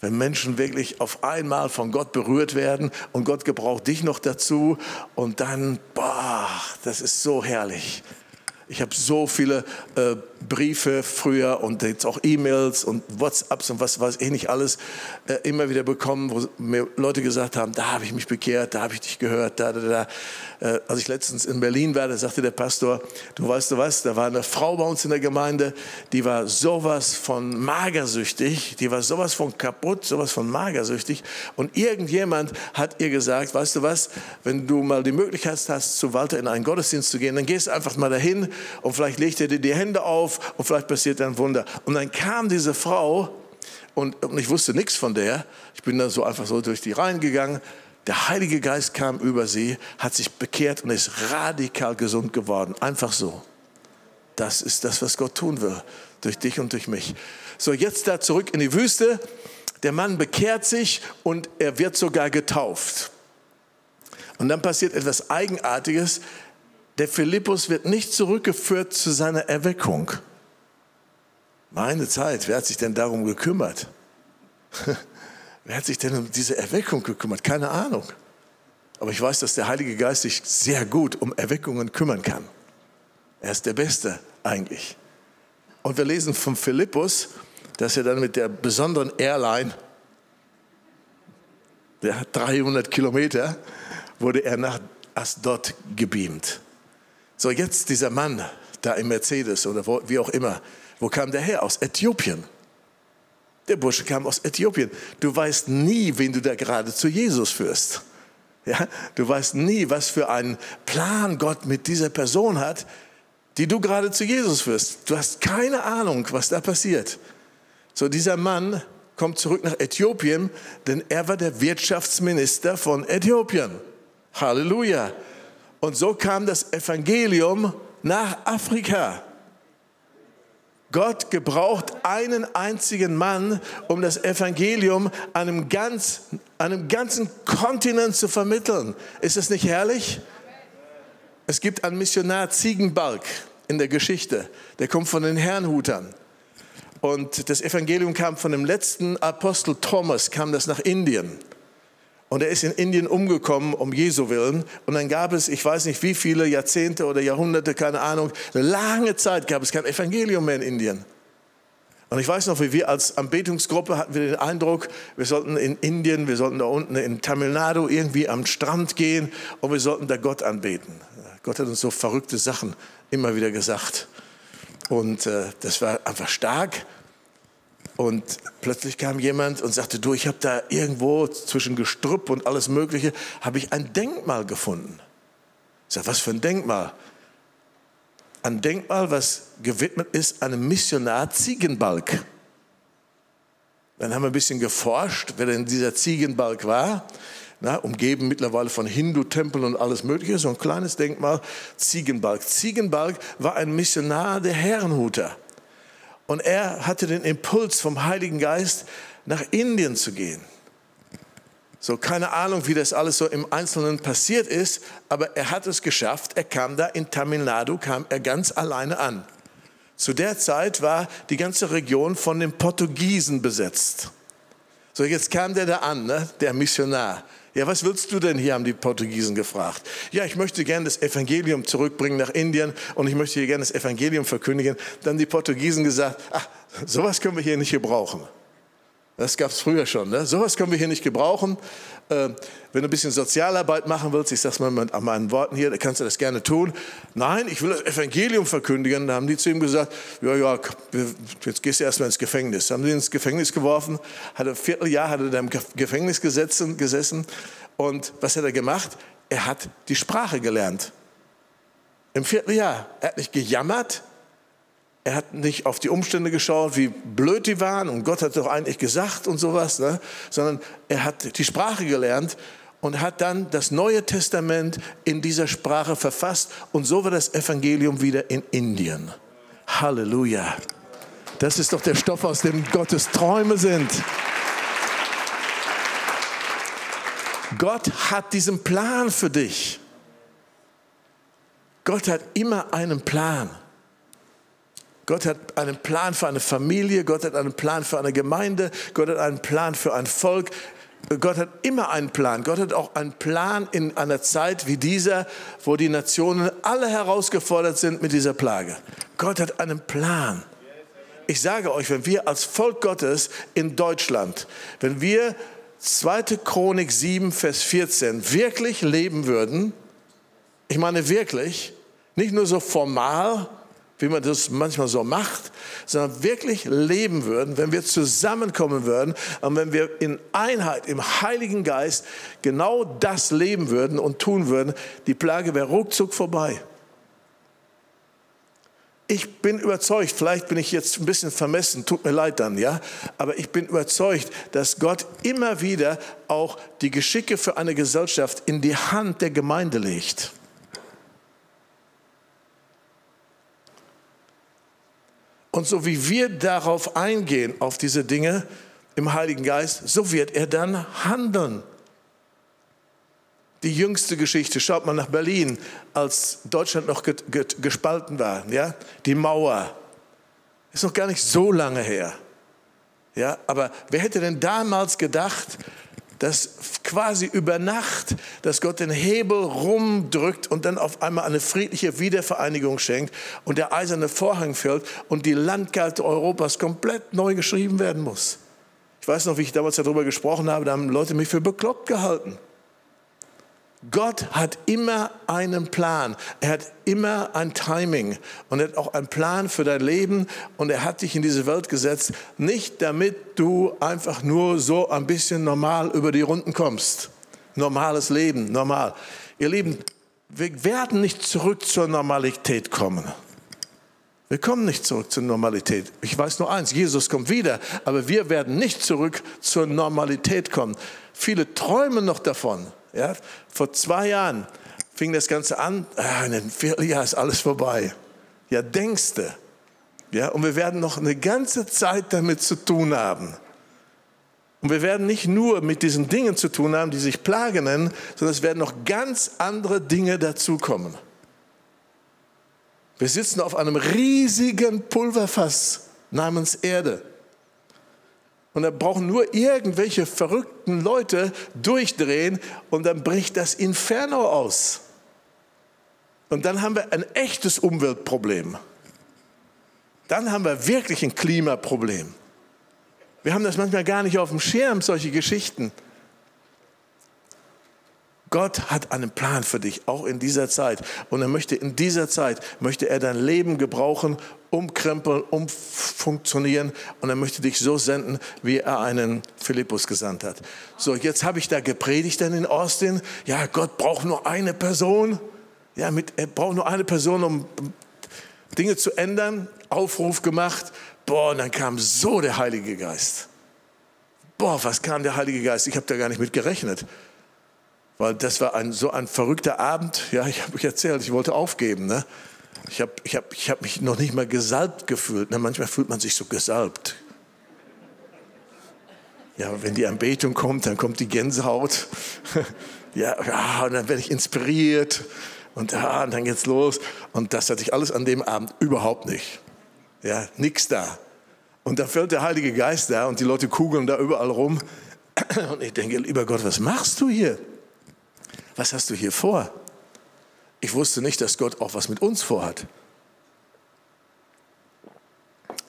Wenn Menschen wirklich auf einmal von Gott berührt werden und Gott gebraucht dich noch dazu und dann, boah, das ist so herrlich. Ich habe so viele äh, Briefe früher und jetzt auch E-Mails und WhatsApps und was weiß ich nicht alles äh, immer wieder bekommen, wo mir Leute gesagt haben, da habe ich mich bekehrt, da habe ich dich gehört, da, da, da. Äh, als ich letztens in Berlin war, da sagte der Pastor, du weißt du was, da war eine Frau bei uns in der Gemeinde, die war sowas von magersüchtig, die war sowas von kaputt, sowas von magersüchtig und irgendjemand hat ihr gesagt, weißt du was, wenn du mal die Möglichkeit hast, zu Walter in einen Gottesdienst zu gehen, dann gehst du einfach mal dahin und vielleicht legt er dir die Hände auf und vielleicht passiert ein Wunder. Und dann kam diese Frau und, und ich wusste nichts von der. Ich bin dann so einfach so durch die Reihen gegangen. Der Heilige Geist kam über sie, hat sich bekehrt und ist radikal gesund geworden. Einfach so. Das ist das, was Gott tun will. Durch dich und durch mich. So, jetzt da zurück in die Wüste. Der Mann bekehrt sich und er wird sogar getauft. Und dann passiert etwas Eigenartiges. Der Philippus wird nicht zurückgeführt zu seiner Erweckung. Meine Zeit, wer hat sich denn darum gekümmert? wer hat sich denn um diese Erweckung gekümmert? Keine Ahnung. Aber ich weiß, dass der Heilige Geist sich sehr gut um Erweckungen kümmern kann. Er ist der Beste eigentlich. Und wir lesen von Philippus, dass er dann mit der besonderen Airline, der hat 300 Kilometer, wurde er nach Asdod gebeamt. So, jetzt dieser Mann da im Mercedes oder wo, wie auch immer, wo kam der her? Aus Äthiopien. Der Bursche kam aus Äthiopien. Du weißt nie, wen du da gerade zu Jesus führst. Ja, du weißt nie, was für einen Plan Gott mit dieser Person hat, die du gerade zu Jesus führst. Du hast keine Ahnung, was da passiert. So, dieser Mann kommt zurück nach Äthiopien, denn er war der Wirtschaftsminister von Äthiopien. Halleluja. Und so kam das Evangelium nach Afrika. Gott gebraucht einen einzigen Mann, um das Evangelium einem, ganz, einem ganzen Kontinent zu vermitteln. Ist es nicht herrlich? Es gibt einen Missionar Ziegenbalg in der Geschichte, der kommt von den Herrnhutern. Und das Evangelium kam von dem letzten Apostel Thomas, kam das nach Indien. Und er ist in Indien umgekommen, um Jesu willen. Und dann gab es, ich weiß nicht wie viele Jahrzehnte oder Jahrhunderte, keine Ahnung, eine lange Zeit gab es kein Evangelium mehr in Indien. Und ich weiß noch, wie wir als Anbetungsgruppe hatten wir den Eindruck, wir sollten in Indien, wir sollten da unten in Tamil Nadu irgendwie am Strand gehen und wir sollten da Gott anbeten. Gott hat uns so verrückte Sachen immer wieder gesagt. Und äh, das war einfach stark. Und plötzlich kam jemand und sagte, du, ich habe da irgendwo zwischen Gestrüpp und alles Mögliche, habe ich ein Denkmal gefunden. Ich sage, was für ein Denkmal? Ein Denkmal, was gewidmet ist einem Missionar Ziegenbalg. Dann haben wir ein bisschen geforscht, wer denn dieser Ziegenbalg war. Na, umgeben mittlerweile von Hindu-Tempeln und alles Mögliche, so ein kleines Denkmal, Ziegenbalg. Ziegenbalg war ein Missionar der Herrenhuter. Und er hatte den Impuls vom Heiligen Geist, nach Indien zu gehen. So, keine Ahnung, wie das alles so im Einzelnen passiert ist, aber er hat es geschafft. Er kam da in Tamil Nadu, kam er ganz alleine an. Zu der Zeit war die ganze Region von den Portugiesen besetzt. So, jetzt kam der da an, ne? der Missionar. Ja, was willst du denn hier, haben die Portugiesen gefragt. Ja, ich möchte gerne das Evangelium zurückbringen nach Indien und ich möchte hier gerne das Evangelium verkündigen. Dann die Portugiesen gesagt, ach, sowas können wir hier nicht gebrauchen. Das gab es früher schon. Ne? Sowas können wir hier nicht gebrauchen. Äh, wenn du ein bisschen Sozialarbeit machen willst, ich sage es mal mit meinen Worten hier, dann kannst du das gerne tun. Nein, ich will das Evangelium verkündigen. Da haben die zu ihm gesagt, ja, ja, jetzt gehst du erstmal ins Gefängnis. Haben sie ins Gefängnis geworfen, hat ein Vierteljahr hat er im Gefängnis gesessen. Und was hat er gemacht? Er hat die Sprache gelernt. Im Vierteljahr. Er hat nicht gejammert, er hat nicht auf die Umstände geschaut, wie blöd die waren und Gott hat doch eigentlich gesagt und sowas, ne? sondern er hat die Sprache gelernt und hat dann das Neue Testament in dieser Sprache verfasst und so war das Evangelium wieder in Indien. Halleluja. Das ist doch der Stoff, aus dem Gottes Träume sind. Gott hat diesen Plan für dich. Gott hat immer einen Plan. Gott hat einen Plan für eine Familie, Gott hat einen Plan für eine Gemeinde, Gott hat einen Plan für ein Volk. Gott hat immer einen Plan. Gott hat auch einen Plan in einer Zeit wie dieser, wo die Nationen alle herausgefordert sind mit dieser Plage. Gott hat einen Plan. Ich sage euch, wenn wir als Volk Gottes in Deutschland, wenn wir 2. Chronik 7, Vers 14 wirklich leben würden, ich meine wirklich, nicht nur so formal, wie man das manchmal so macht, sondern wirklich leben würden, wenn wir zusammenkommen würden und wenn wir in Einheit im Heiligen Geist genau das leben würden und tun würden, die Plage wäre ruckzuck vorbei. Ich bin überzeugt, vielleicht bin ich jetzt ein bisschen vermessen, tut mir leid dann, ja, aber ich bin überzeugt, dass Gott immer wieder auch die Geschicke für eine Gesellschaft in die Hand der Gemeinde legt. Und so wie wir darauf eingehen, auf diese Dinge im Heiligen Geist, so wird er dann handeln. Die jüngste Geschichte, schaut mal nach Berlin, als Deutschland noch gespalten war, ja, die Mauer, ist noch gar nicht so lange her. Ja, aber wer hätte denn damals gedacht, dass quasi über Nacht, dass Gott den Hebel rumdrückt und dann auf einmal eine friedliche Wiedervereinigung schenkt und der eiserne Vorhang fällt und die Landkarte Europas komplett neu geschrieben werden muss. Ich weiß noch, wie ich damals darüber gesprochen habe, da haben Leute mich für bekloppt gehalten. Gott hat immer einen Plan. Er hat immer ein Timing und er hat auch einen Plan für dein Leben und er hat dich in diese Welt gesetzt, nicht damit du einfach nur so ein bisschen normal über die Runden kommst. Normales Leben, normal. Ihr Lieben, wir werden nicht zurück zur Normalität kommen. Wir kommen nicht zurück zur Normalität. Ich weiß nur eins, Jesus kommt wieder, aber wir werden nicht zurück zur Normalität kommen. Viele träumen noch davon. Ja, vor zwei Jahren fing das Ganze an, ah, in einem Vierteljahr ist alles vorbei. Ja, denkste. Ja, und wir werden noch eine ganze Zeit damit zu tun haben. Und wir werden nicht nur mit diesen Dingen zu tun haben, die sich Plage nennen, sondern es werden noch ganz andere Dinge dazukommen. Wir sitzen auf einem riesigen Pulverfass namens Erde. Und da brauchen nur irgendwelche verrückten Leute durchdrehen und dann bricht das Inferno aus. Und dann haben wir ein echtes Umweltproblem. Dann haben wir wirklich ein Klimaproblem. Wir haben das manchmal gar nicht auf dem Schirm, solche Geschichten. Gott hat einen Plan für dich, auch in dieser Zeit. Und er möchte in dieser Zeit, möchte er dein Leben gebrauchen, umkrempeln, umfunktionieren. Und er möchte dich so senden, wie er einen Philippus gesandt hat. So, jetzt habe ich da gepredigt dann in Austin. Ja, Gott braucht nur eine Person. Ja, mit, er braucht nur eine Person, um Dinge zu ändern. Aufruf gemacht. Boah, und dann kam so der Heilige Geist. Boah, was kam der Heilige Geist? Ich habe da gar nicht mit gerechnet weil das war ein, so ein verrückter Abend. Ja, ich habe euch erzählt, ich wollte aufgeben. Ne? Ich habe ich hab, ich hab mich noch nicht mal gesalbt gefühlt. Ne? Manchmal fühlt man sich so gesalbt. Ja, wenn die Anbetung kommt, dann kommt die Gänsehaut. ja, ja, und dann werde ich inspiriert. Und, ja, und dann geht's los. Und das hatte ich alles an dem Abend überhaupt nicht. Ja, nix da. Und da fällt der Heilige Geist da und die Leute kugeln da überall rum. Und ich denke, lieber Gott, was machst du hier? Was hast du hier vor? Ich wusste nicht, dass Gott auch was mit uns vorhat.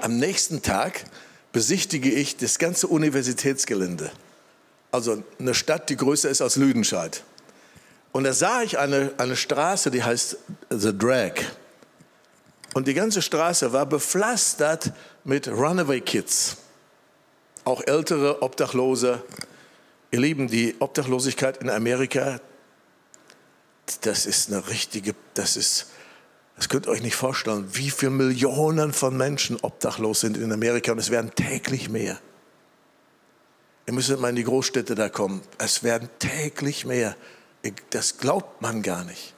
Am nächsten Tag besichtige ich das ganze Universitätsgelände. Also eine Stadt, die größer ist als Lüdenscheid. Und da sah ich eine, eine Straße, die heißt The Drag. Und die ganze Straße war bepflastert mit Runaway Kids. Auch ältere Obdachlose. Ihr Lieben, die Obdachlosigkeit in Amerika, das ist eine richtige, das ist, das könnt ihr euch nicht vorstellen, wie viele Millionen von Menschen obdachlos sind in Amerika und es werden täglich mehr. Ihr müsst mal in die Großstädte da kommen. Es werden täglich mehr. Das glaubt man gar nicht.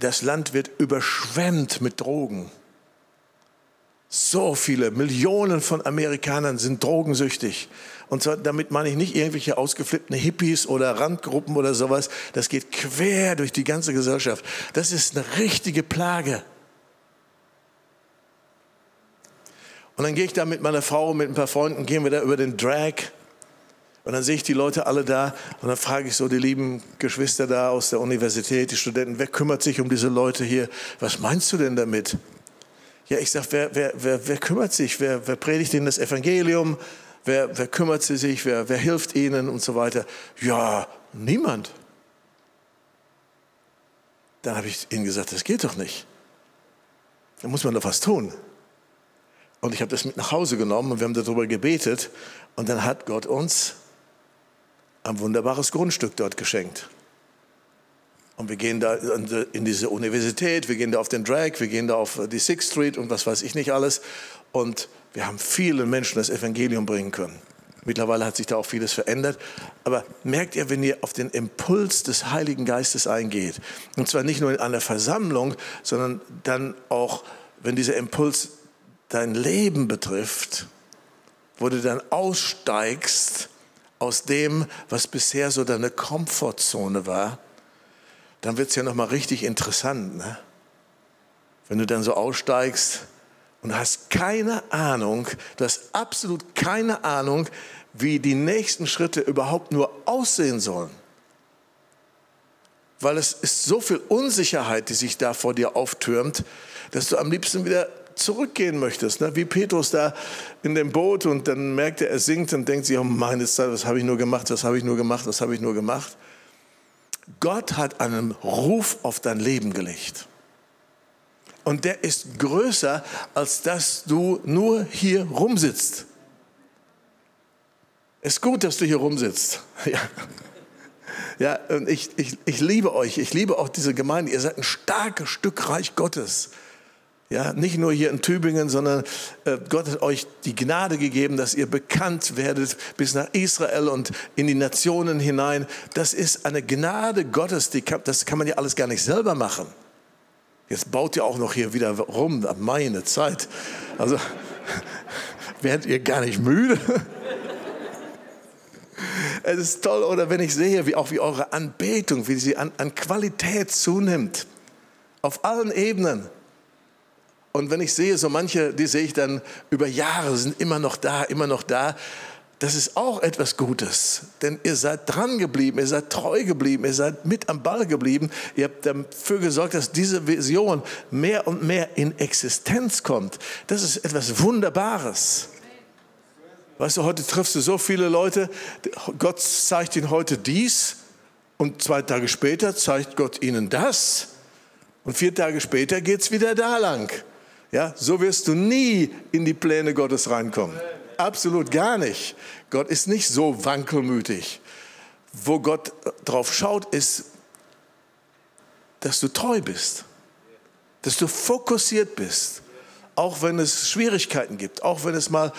Das Land wird überschwemmt mit Drogen. So viele Millionen von Amerikanern sind drogensüchtig. Und zwar, damit meine ich nicht irgendwelche ausgeflippten Hippies oder Randgruppen oder sowas. Das geht quer durch die ganze Gesellschaft. Das ist eine richtige Plage. Und dann gehe ich da mit meiner Frau, mit ein paar Freunden, gehen wir da über den Drag. Und dann sehe ich die Leute alle da und dann frage ich so die lieben Geschwister da aus der Universität, die Studenten, wer kümmert sich um diese Leute hier? Was meinst du denn damit? Ja, ich sage, wer, wer, wer, wer kümmert sich? Wer, wer predigt ihnen das Evangelium? Wer, wer kümmert sich? Wer, wer hilft ihnen und so weiter? Ja, niemand. Dann habe ich ihnen gesagt, das geht doch nicht. Da muss man doch was tun. Und ich habe das mit nach Hause genommen und wir haben darüber gebetet. Und dann hat Gott uns ein wunderbares Grundstück dort geschenkt. Und wir gehen da in diese Universität, wir gehen da auf den Drag, wir gehen da auf die Sixth Street und was weiß ich nicht alles. Und wir haben vielen Menschen das Evangelium bringen können. Mittlerweile hat sich da auch vieles verändert. Aber merkt ihr, wenn ihr auf den Impuls des Heiligen Geistes eingeht, und zwar nicht nur in einer Versammlung, sondern dann auch, wenn dieser Impuls dein Leben betrifft, wo du dann aussteigst aus dem, was bisher so deine Komfortzone war, dann wird es ja nochmal richtig interessant. Ne? Wenn du dann so aussteigst und hast keine Ahnung, du hast absolut keine Ahnung, wie die nächsten Schritte überhaupt nur aussehen sollen. Weil es ist so viel Unsicherheit, die sich da vor dir auftürmt, dass du am liebsten wieder zurückgehen möchtest, ne? wie Petrus da in dem Boot und dann merkt er, er sinkt und denkt sich, oh meine Zeit, was habe ich nur gemacht, was habe ich nur gemacht, was habe ich nur gemacht. Gott hat einen Ruf auf dein Leben gelegt. Und der ist größer, als dass du nur hier rumsitzt. Ist gut, dass du hier rumsitzt. Ja. Ja, und ich, ich, ich liebe euch, ich liebe auch diese Gemeinde. Ihr seid ein starkes Stück Reich Gottes. Ja, nicht nur hier in Tübingen, sondern äh, Gott hat euch die Gnade gegeben, dass ihr bekannt werdet bis nach Israel und in die Nationen hinein. Das ist eine Gnade Gottes, die kann, das kann man ja alles gar nicht selber machen. Jetzt baut ihr auch noch hier wieder rum, meine Zeit. Also werdet ihr gar nicht müde? Es ist toll, oder wenn ich sehe, wie auch wie eure Anbetung, wie sie an, an Qualität zunimmt. Auf allen Ebenen. Und wenn ich sehe, so manche, die sehe ich dann über Jahre, sind immer noch da, immer noch da. Das ist auch etwas Gutes, denn ihr seid dran geblieben, ihr seid treu geblieben, ihr seid mit am Ball geblieben. Ihr habt dafür gesorgt, dass diese Vision mehr und mehr in Existenz kommt. Das ist etwas Wunderbares. Weißt du, heute triffst du so viele Leute, Gott zeigt ihnen heute dies und zwei Tage später zeigt Gott ihnen das und vier Tage später geht es wieder da lang. Ja, so wirst du nie in die Pläne Gottes reinkommen. Absolut gar nicht. Gott ist nicht so wankelmütig. Wo Gott drauf schaut, ist, dass du treu bist, dass du fokussiert bist, auch wenn es Schwierigkeiten gibt, auch wenn es mal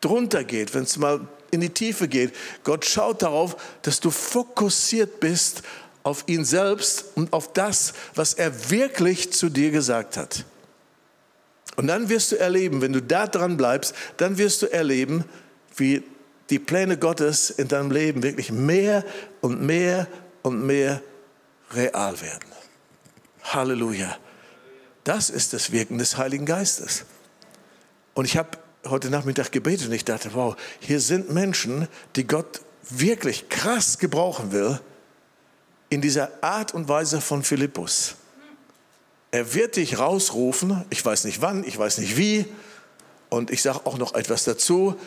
drunter geht, wenn es mal in die Tiefe geht. Gott schaut darauf, dass du fokussiert bist auf ihn selbst und auf das, was er wirklich zu dir gesagt hat. Und dann wirst du erleben, wenn du da dran bleibst, dann wirst du erleben, wie die Pläne Gottes in deinem Leben wirklich mehr und mehr und mehr real werden. Halleluja. Das ist das Wirken des Heiligen Geistes. Und ich habe heute Nachmittag gebetet und ich dachte, wow, hier sind Menschen, die Gott wirklich krass gebrauchen will, in dieser Art und Weise von Philippus. Er wird dich rausrufen, ich weiß nicht wann, ich weiß nicht wie. Und ich sage auch noch etwas dazu.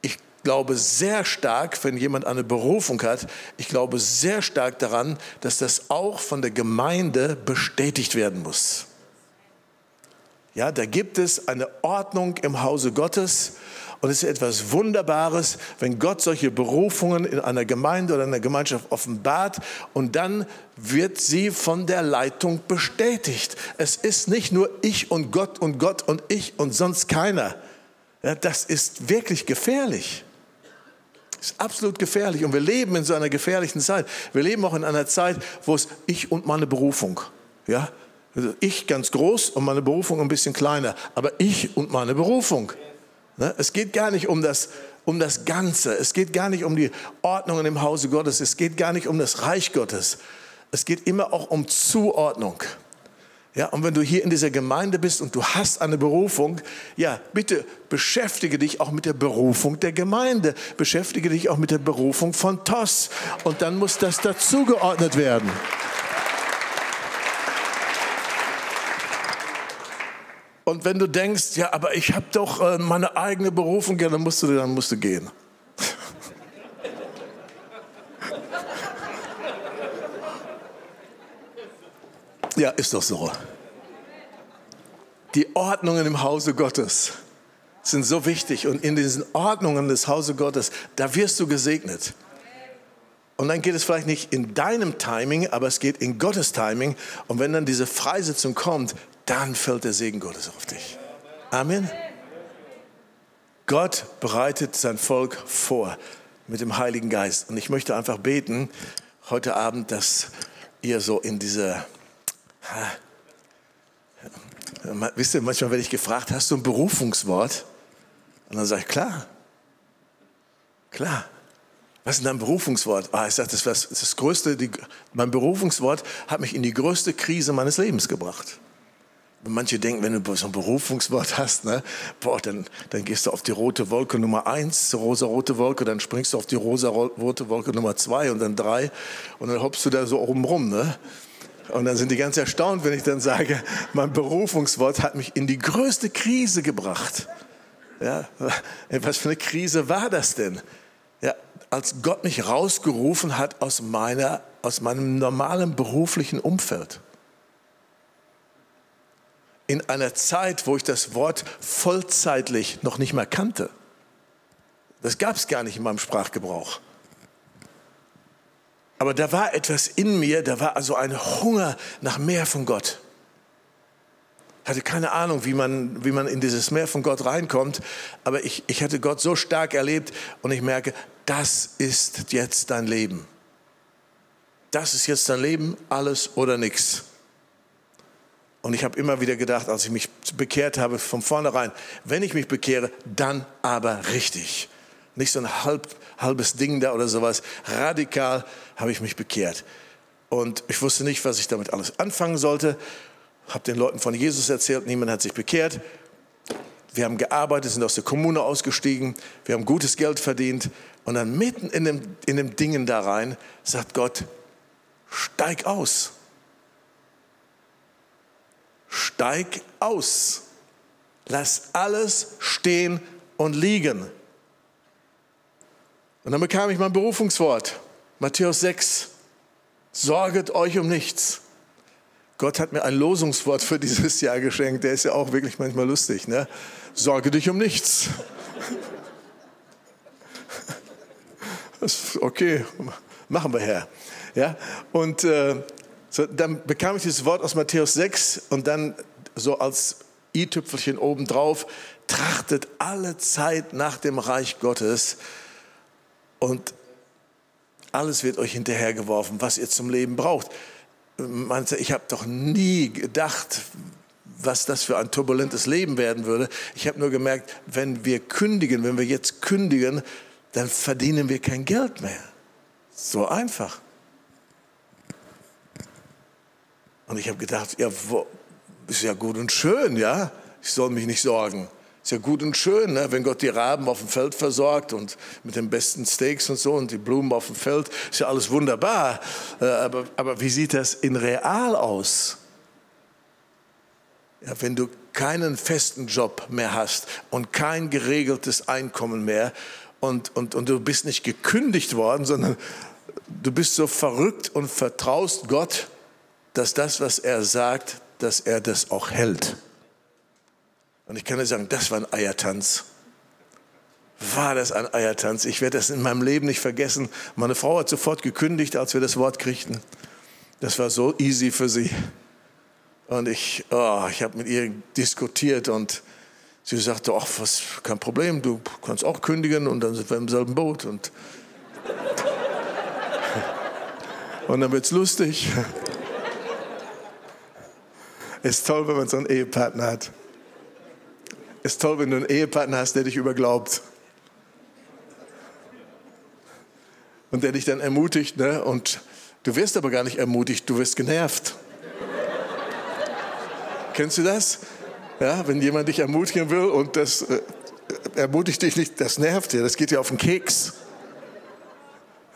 Ich glaube sehr stark, wenn jemand eine Berufung hat, ich glaube sehr stark daran, dass das auch von der Gemeinde bestätigt werden muss. Ja, da gibt es eine Ordnung im Hause Gottes und es ist etwas Wunderbares, wenn Gott solche Berufungen in einer Gemeinde oder einer Gemeinschaft offenbart und dann wird sie von der Leitung bestätigt. Es ist nicht nur ich und Gott und Gott und ich und sonst keiner. Ja, das ist wirklich gefährlich. Ist absolut gefährlich und wir leben in so einer gefährlichen Zeit. Wir leben auch in einer Zeit, wo es ich und meine Berufung. Ja, also ich ganz groß und meine Berufung ein bisschen kleiner, aber ich und meine Berufung. Ne? Es geht gar nicht um das, um das Ganze. Es geht gar nicht um die Ordnungen im Hause Gottes. Es geht gar nicht um das Reich Gottes. Es geht immer auch um Zuordnung. Ja, und wenn du hier in dieser Gemeinde bist und du hast eine Berufung, ja, bitte beschäftige dich auch mit der Berufung der Gemeinde. Beschäftige dich auch mit der Berufung von TOS. Und dann muss das dazugeordnet werden. Und wenn du denkst, ja, aber ich habe doch äh, meine eigene Berufung, ja, dann musst du, dann musst du gehen. Ja, ist doch so. Die Ordnungen im Hause Gottes sind so wichtig und in diesen Ordnungen des Hause Gottes, da wirst du gesegnet. Und dann geht es vielleicht nicht in deinem Timing, aber es geht in Gottes Timing. Und wenn dann diese Freisetzung kommt, dann fällt der Segen Gottes auf dich. Amen. Gott bereitet sein Volk vor mit dem Heiligen Geist. Und ich möchte einfach beten heute Abend, dass ihr so in diese Wisst ihr, manchmal werde ich gefragt, hast du ein Berufungswort? Und dann sage ich, klar, klar. Was ist denn dein Berufungswort? Ah, ich sage, das, das, das größte, die, mein Berufungswort hat mich in die größte Krise meines Lebens gebracht. Manche denken, wenn du so ein Berufungswort hast, ne, boah, dann, dann gehst du auf die rote Wolke Nummer eins, rosa-rote Wolke, dann springst du auf die rosa-rote Wolke Nummer zwei und dann drei und dann hoppst du da so oben rum. Ne? Und dann sind die ganz erstaunt, wenn ich dann sage, mein Berufungswort hat mich in die größte Krise gebracht. Ja, was für eine Krise war das denn? Ja, als Gott mich rausgerufen hat aus, meiner, aus meinem normalen beruflichen Umfeld. In einer Zeit, wo ich das Wort vollzeitlich noch nicht mehr kannte. Das gab es gar nicht in meinem Sprachgebrauch. Aber da war etwas in mir, da war also ein Hunger nach mehr von Gott. Ich hatte keine Ahnung, wie man, wie man in dieses Meer von Gott reinkommt, aber ich, ich hatte Gott so stark erlebt und ich merke, das ist jetzt dein Leben. Das ist jetzt dein Leben, alles oder nichts. Und ich habe immer wieder gedacht, als ich mich bekehrt habe, von vornherein, wenn ich mich bekehre, dann aber richtig. Nicht so ein halb, halbes Ding da oder sowas. Radikal habe ich mich bekehrt. Und ich wusste nicht, was ich damit alles anfangen sollte. Habe den Leuten von Jesus erzählt, niemand hat sich bekehrt. Wir haben gearbeitet, sind aus der Kommune ausgestiegen, wir haben gutes Geld verdient. Und dann mitten in dem, in dem Dingen da rein sagt Gott, steig aus. Steig aus. Lass alles stehen und liegen. Und dann bekam ich mein Berufungswort, Matthäus 6. Sorget euch um nichts. Gott hat mir ein Losungswort für dieses Jahr geschenkt. Der ist ja auch wirklich manchmal lustig. Ne? Sorge dich um nichts. Okay, machen wir, Herr. Ja? Und äh, so, dann bekam ich dieses Wort aus Matthäus 6 und dann so als i-Tüpfelchen obendrauf, trachtet alle Zeit nach dem Reich Gottes und alles wird euch hinterhergeworfen, was ihr zum Leben braucht. Ich habe doch nie gedacht, was das für ein turbulentes Leben werden würde. Ich habe nur gemerkt, wenn wir kündigen, wenn wir jetzt kündigen, dann verdienen wir kein Geld mehr. So einfach. Und ich habe gedacht, ja, wo, ist ja gut und schön, ja. Ich soll mich nicht sorgen. Ist ja gut und schön, ne? wenn Gott die Raben auf dem Feld versorgt und mit den besten Steaks und so und die Blumen auf dem Feld, ist ja alles wunderbar. Äh, aber, aber wie sieht das in real aus? Ja, wenn du keinen festen Job mehr hast und kein geregeltes Einkommen mehr und, und, und du bist nicht gekündigt worden, sondern du bist so verrückt und vertraust Gott, dass das, was er sagt, dass er das auch hält. Und ich kann dir sagen, das war ein Eiertanz. War das ein Eiertanz? Ich werde das in meinem Leben nicht vergessen. Meine Frau hat sofort gekündigt, als wir das Wort kriegten. Das war so easy für sie. Und ich, oh, ich habe mit ihr diskutiert und sie sagte, ach, was, kein Problem, du kannst auch kündigen und dann sind wir im selben Boot. Und, und dann es lustig. Ist toll, wenn man so einen Ehepartner hat. Ist toll, wenn du einen Ehepartner hast, der dich überglaubt. Und der dich dann ermutigt. Ne? Und du wirst aber gar nicht ermutigt, du wirst genervt. Kennst du das? Ja, wenn jemand dich ermutigen will und das äh, ermutigt dich nicht, das nervt dir, das geht dir auf den Keks.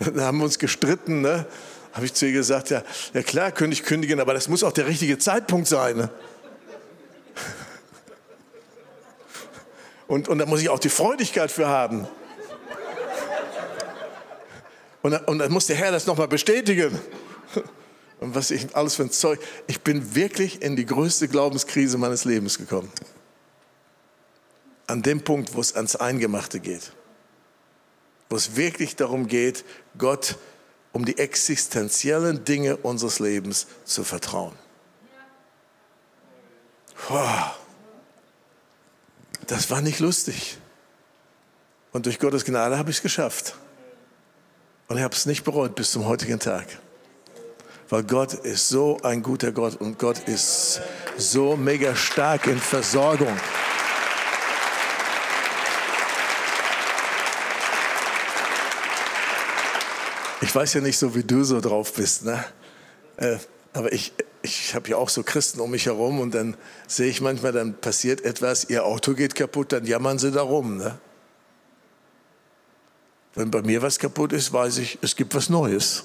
Da haben wir uns gestritten, ne? Habe ich zu ihr gesagt, ja, ja klar, könnte ich kündigen, aber das muss auch der richtige Zeitpunkt sein. Ne? Und, und da muss ich auch die Freudigkeit für haben. Und, und dann muss der Herr das nochmal bestätigen. Und was ich alles für ein Zeug. Ich bin wirklich in die größte Glaubenskrise meines Lebens gekommen. An dem Punkt, wo es ans Eingemachte geht. Wo es wirklich darum geht, Gott um die existenziellen Dinge unseres Lebens zu vertrauen. Boah, das war nicht lustig. Und durch Gottes Gnade habe ich es geschafft. Und ich habe es nicht bereut bis zum heutigen Tag. Weil Gott ist so ein guter Gott und Gott ist so mega stark in Versorgung. Ich weiß ja nicht so, wie du so drauf bist, ne? Äh, aber ich, ich habe ja auch so Christen um mich herum und dann sehe ich manchmal, dann passiert etwas, ihr Auto geht kaputt, dann jammern sie darum. Ne? Wenn bei mir was kaputt ist, weiß ich, es gibt was Neues.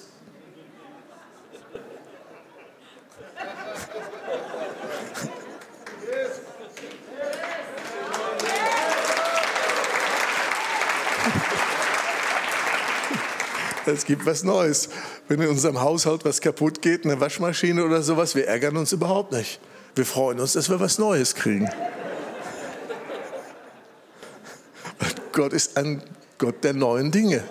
Es gibt was Neues. Wenn in unserem Haushalt was kaputt geht, eine Waschmaschine oder sowas, wir ärgern uns überhaupt nicht. Wir freuen uns, dass wir was Neues kriegen. Gott ist ein Gott der neuen Dinge.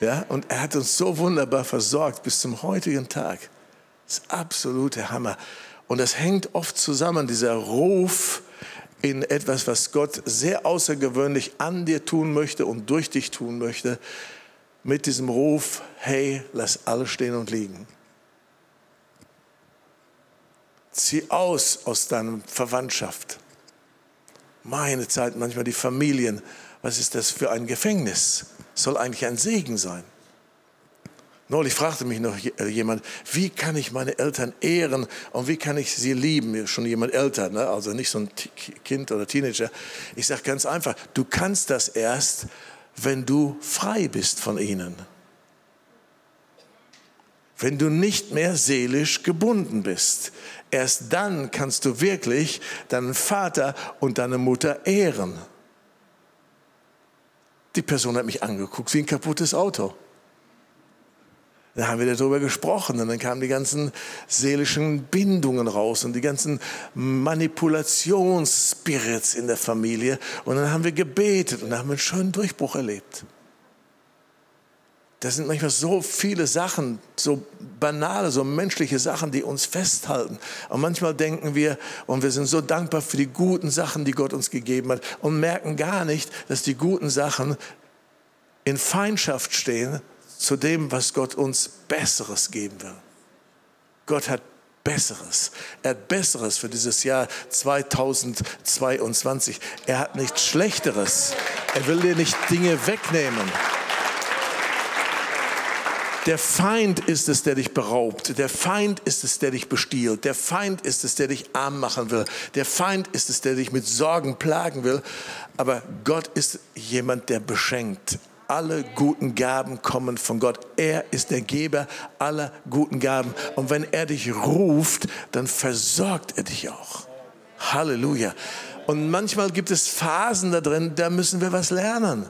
Ja, und er hat uns so wunderbar versorgt bis zum heutigen Tag. Das ist absolute Hammer. Und das hängt oft zusammen, dieser Ruf in etwas, was Gott sehr außergewöhnlich an dir tun möchte und durch dich tun möchte, mit diesem Ruf, hey, lass alle stehen und liegen. Zieh aus aus deiner Verwandtschaft. Meine Zeit, manchmal die Familien, was ist das für ein Gefängnis? Soll eigentlich ein Segen sein. Neulich fragte mich noch äh, jemand, wie kann ich meine Eltern ehren und wie kann ich sie lieben? Schon jemand älter, ne? also nicht so ein Kind oder Teenager. Ich sage ganz einfach, du kannst das erst, wenn du frei bist von ihnen. Wenn du nicht mehr seelisch gebunden bist. Erst dann kannst du wirklich deinen Vater und deine Mutter ehren. Die Person hat mich angeguckt wie ein kaputtes Auto. Dann haben wir darüber gesprochen und dann kamen die ganzen seelischen Bindungen raus und die ganzen Manipulationsspirits in der Familie. Und dann haben wir gebetet und dann haben wir einen schönen Durchbruch erlebt. Das sind manchmal so viele Sachen, so banale, so menschliche Sachen, die uns festhalten. Und manchmal denken wir, und wir sind so dankbar für die guten Sachen, die Gott uns gegeben hat, und merken gar nicht, dass die guten Sachen in Feindschaft stehen zu dem, was Gott uns Besseres geben will. Gott hat Besseres. Er hat Besseres für dieses Jahr 2022. Er hat nichts Schlechteres. Er will dir nicht Dinge wegnehmen. Der Feind ist es, der dich beraubt. Der Feind ist es, der dich bestiehlt. Der Feind ist es, der dich arm machen will. Der Feind ist es, der dich mit Sorgen plagen will. Aber Gott ist jemand, der beschenkt. Alle guten Gaben kommen von Gott. Er ist der Geber aller guten Gaben. Und wenn er dich ruft, dann versorgt er dich auch. Halleluja. Und manchmal gibt es Phasen da drin, da müssen wir was lernen.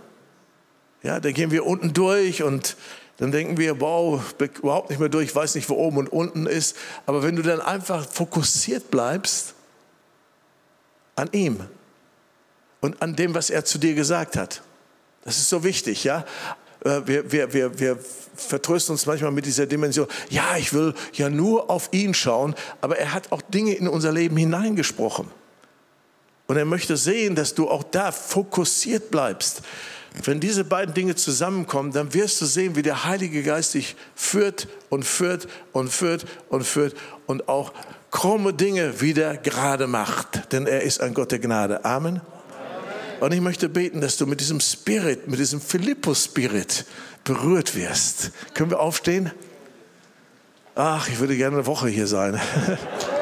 Ja, da gehen wir unten durch und dann denken wir, wow, überhaupt nicht mehr durch, weiß nicht, wo oben und unten ist. Aber wenn du dann einfach fokussiert bleibst an ihm und an dem, was er zu dir gesagt hat, das ist so wichtig, ja. Äh, wir, wir, wir, wir vertrösten uns manchmal mit dieser Dimension, ja, ich will ja nur auf ihn schauen, aber er hat auch Dinge in unser Leben hineingesprochen. Und er möchte sehen, dass du auch da fokussiert bleibst. Wenn diese beiden Dinge zusammenkommen, dann wirst du sehen, wie der Heilige Geist dich führt und führt und führt und führt und auch krumme Dinge wieder gerade macht. Denn er ist ein Gott der Gnade. Amen. Und ich möchte beten, dass du mit diesem Spirit, mit diesem Philippus-Spirit berührt wirst. Können wir aufstehen? Ach, ich würde gerne eine Woche hier sein.